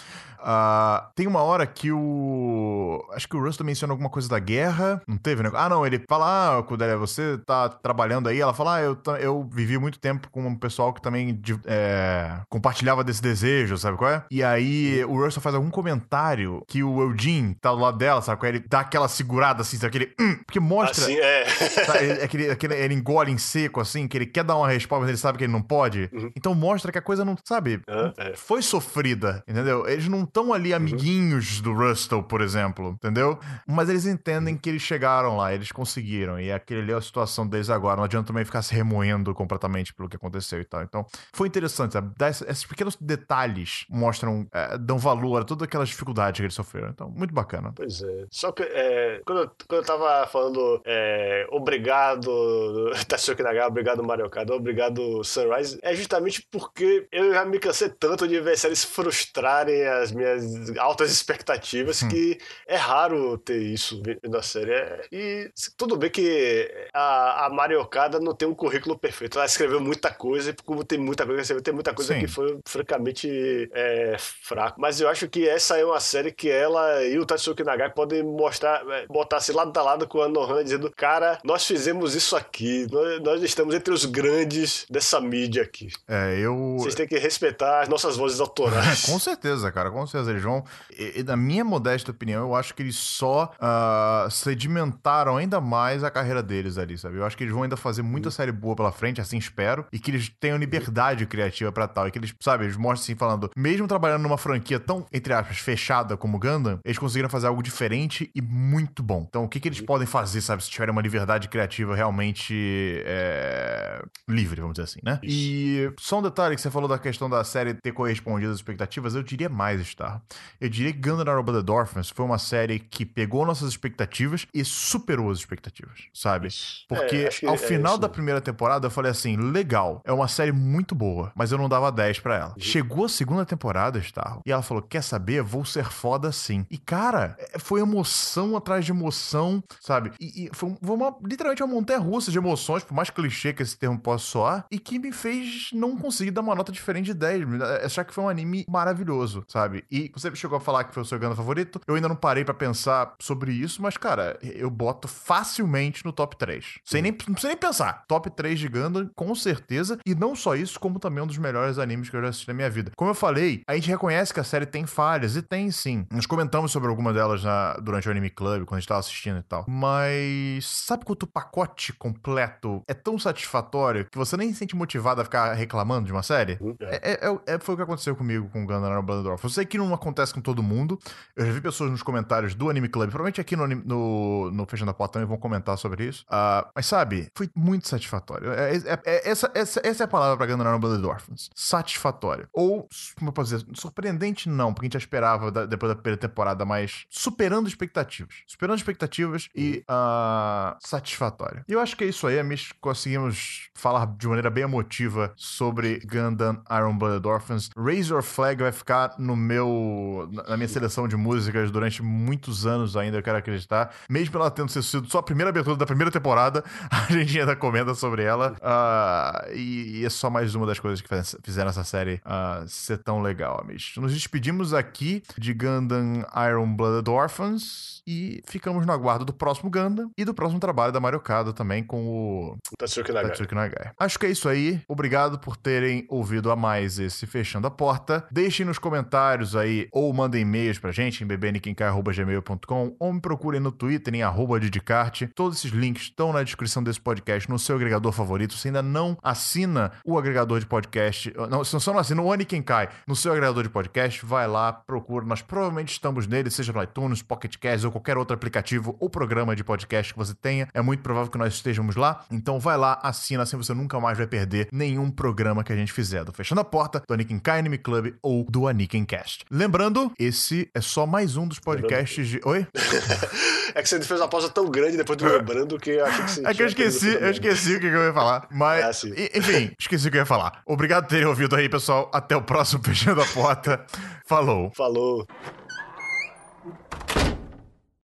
Ah, tem uma hora que o. Acho que o Rustle menciona alguma coisa da guerra. Não teve, né? Ah, não, ele fala: Ah, Cudélia, você tá trabalhando aí. Ela fala: Ah, eu, eu vivi muito tempo com um pessoal que também é, compartilhava desse desejo, sabe qual é? E aí o Russell faz algum comentário que o Eugene tá do lado dela, sabe qual é? Ele dá aquela segurada assim, sabe? Aquele. "Hum", porque mostra. Assim, é. Tá, ele, aquele, aquele, ele engole em seco, assim, que ele quer dar uma resposta, mas ele sabe que ele não pode. Então mostra que a coisa não, sabe, Uhum, foi sofrida, entendeu? Eles não estão ali amiguinhos do Rustle, por exemplo, entendeu? Mas eles entendem que eles chegaram lá, eles conseguiram. E aquele ali é a situação deles agora. Não adianta também ficar se remoendo completamente pelo que aconteceu e tal. Então, foi interessante, sabe? Esses pequenos detalhes mostram, é, dão valor a todas aquelas dificuldades que eles sofreram. Então, muito bacana. Pois é. Só que é, quando, eu, quando eu tava falando é, obrigado Tatsuki Nagara, obrigado Mario Kart, obrigado Sunrise, é justamente porque eu já me cansei tanto de ver séries frustrarem as minhas altas expectativas que é raro ter isso vendo a série. É, e tudo bem que a, a Mario Okada não tem um currículo perfeito. Ela escreveu muita coisa e como tem muita coisa, escreveu, tem muita coisa Sim. que foi francamente é, fraco. Mas eu acho que essa é uma série que ela e o Tatsuki Nagai podem mostrar, é, botar assim lado a lado com a Nohana dizendo, cara, nós fizemos isso aqui, nós, nós estamos entre os grandes dessa mídia aqui. É, eu. Vocês têm que respeitar as nossas vozes autorais. Com certeza, cara, com certeza. Eles vão. E, e na minha modesta opinião, eu acho que eles só ah, sedimentaram ainda mais a carreira deles ali, sabe? Eu acho que eles vão ainda fazer muita série boa pela frente, assim espero, e que eles tenham liberdade criativa pra tal. E que eles, sabe, eles mostram assim, falando, mesmo trabalhando numa franquia tão, entre aspas, fechada como Gundam, eles conseguiram fazer algo diferente e muito bom. Então, o que, que eles podem fazer, sabe, se tiverem uma liberdade criativa realmente é, livre, vamos dizer assim, né? E só um detalhe que você falou da questão da série ter correspondido às expectativas, eu diria mais, Star. Eu diria que Gundam Aeroba the Dolphins foi uma série que pegou nossas expectativas e superou as expectativas, sabe? Porque É, acho que ao é final isso da primeira temporada eu falei assim, legal, é uma série muito boa, mas eu não dava 10 pra ela. Chegou a segunda temporada, Star, e ela falou, quer saber? Vou ser foda sim. E cara, é- foi emoção atrás de emoção, sabe? E, e foi um- uma, literalmente uma montanha russa de emoções, por mais clichê que esse termo possa soar, e que me fez não conseguir dar uma nota diferente de 10. me- Achar que foi um anime maravilhoso, sabe? E você chegou a falar que foi o seu Ganda favorito. Eu ainda não parei pra pensar sobre isso, mas, cara, eu boto facilmente no top 3. Sem nem, não precisa nem pensar. Top 3 de Gundam, com certeza. E não só isso, como também um dos melhores animes que eu já assisti na minha vida. Como eu falei, a gente reconhece que a série tem falhas, e tem sim. Nós comentamos sobre alguma delas na- durante o Anime Club, quando a gente tava assistindo e tal. Mas sabe quando o pacote completo é tão satisfatório que você nem se sente motivado a ficar reclamando de uma série? É, é- é- é- foi o que aconteceu comigo com Gundam Blood Orphan. Eu sei que não acontece com todo mundo. Eu já vi pessoas nos comentários do Anime Club, provavelmente aqui no, no, no Fechando a também vão comentar sobre isso. Ah, mas sabe, foi muito satisfatório. É- é- é- essa, essa, essa é a palavra pra Gundam Iron Blood Orphans. Satisfatório. Ou, como eu posso dizer, surpreendente não, porque a gente já esperava da- depois da primeira temporada, mas superando expectativas. Superando expectativas e ah, satisfatório. E eu acho que é isso aí, amigos. Conseguimos falar de maneira bem emotiva sobre Gundam Iron Blooded Orphans. Your Flag vai ficar no meu na minha seleção de músicas durante muitos anos ainda, eu quero acreditar. Mesmo ela tendo sido só a primeira abertura da primeira temporada, a gente ainda comenta sobre ela. Ah, e, e é só mais uma das coisas que fizeram essa série ah, ser tão legal, amigos. Nos despedimos aqui de Gundam Iron Blooded Orphans e ficamos no aguardo do próximo Gundam e do próximo trabalho da Mario Kado também com o Tatsuki Nagai. Tatsuki Nagai. Acho que é isso aí. Obrigado por terem ouvido a mais esse Fechando a Porta. Deixem nos comentários aí ou mandem e-mails pra gente em bbnquincar.gmail.com ou me procurem no Twitter em arroba Didicarte. Todos esses links estão na descrição desse podcast no seu agregador favorito. Se ainda não assina o agregador de podcast, não, se não assina o Onikenkai no seu agregador de podcast, vai lá, procura. Nós provavelmente estamos nele, seja no iTunes, Pocket Cast ou qualquer outro aplicativo ou programa de podcast que você tenha. É muito provável que nós estejamos lá. Então vai lá, assina, assim você nunca mais vai perder nenhum programa que a gente fizer do Fechando a Porta, do Aniken Kai Anime Club ou do Aniken Cast. Lembrando, esse é só mais um dos podcasts de. Oi? É que você fez uma pausa tão grande depois do lembrando que eu achei que você É que eu esqueci, eu esqueci o que eu ia falar. Mas, e- enfim, esqueci o que eu ia falar. Obrigado por terem ouvido aí, pessoal. Até o próximo Fechando a Porta. Falou. Falou.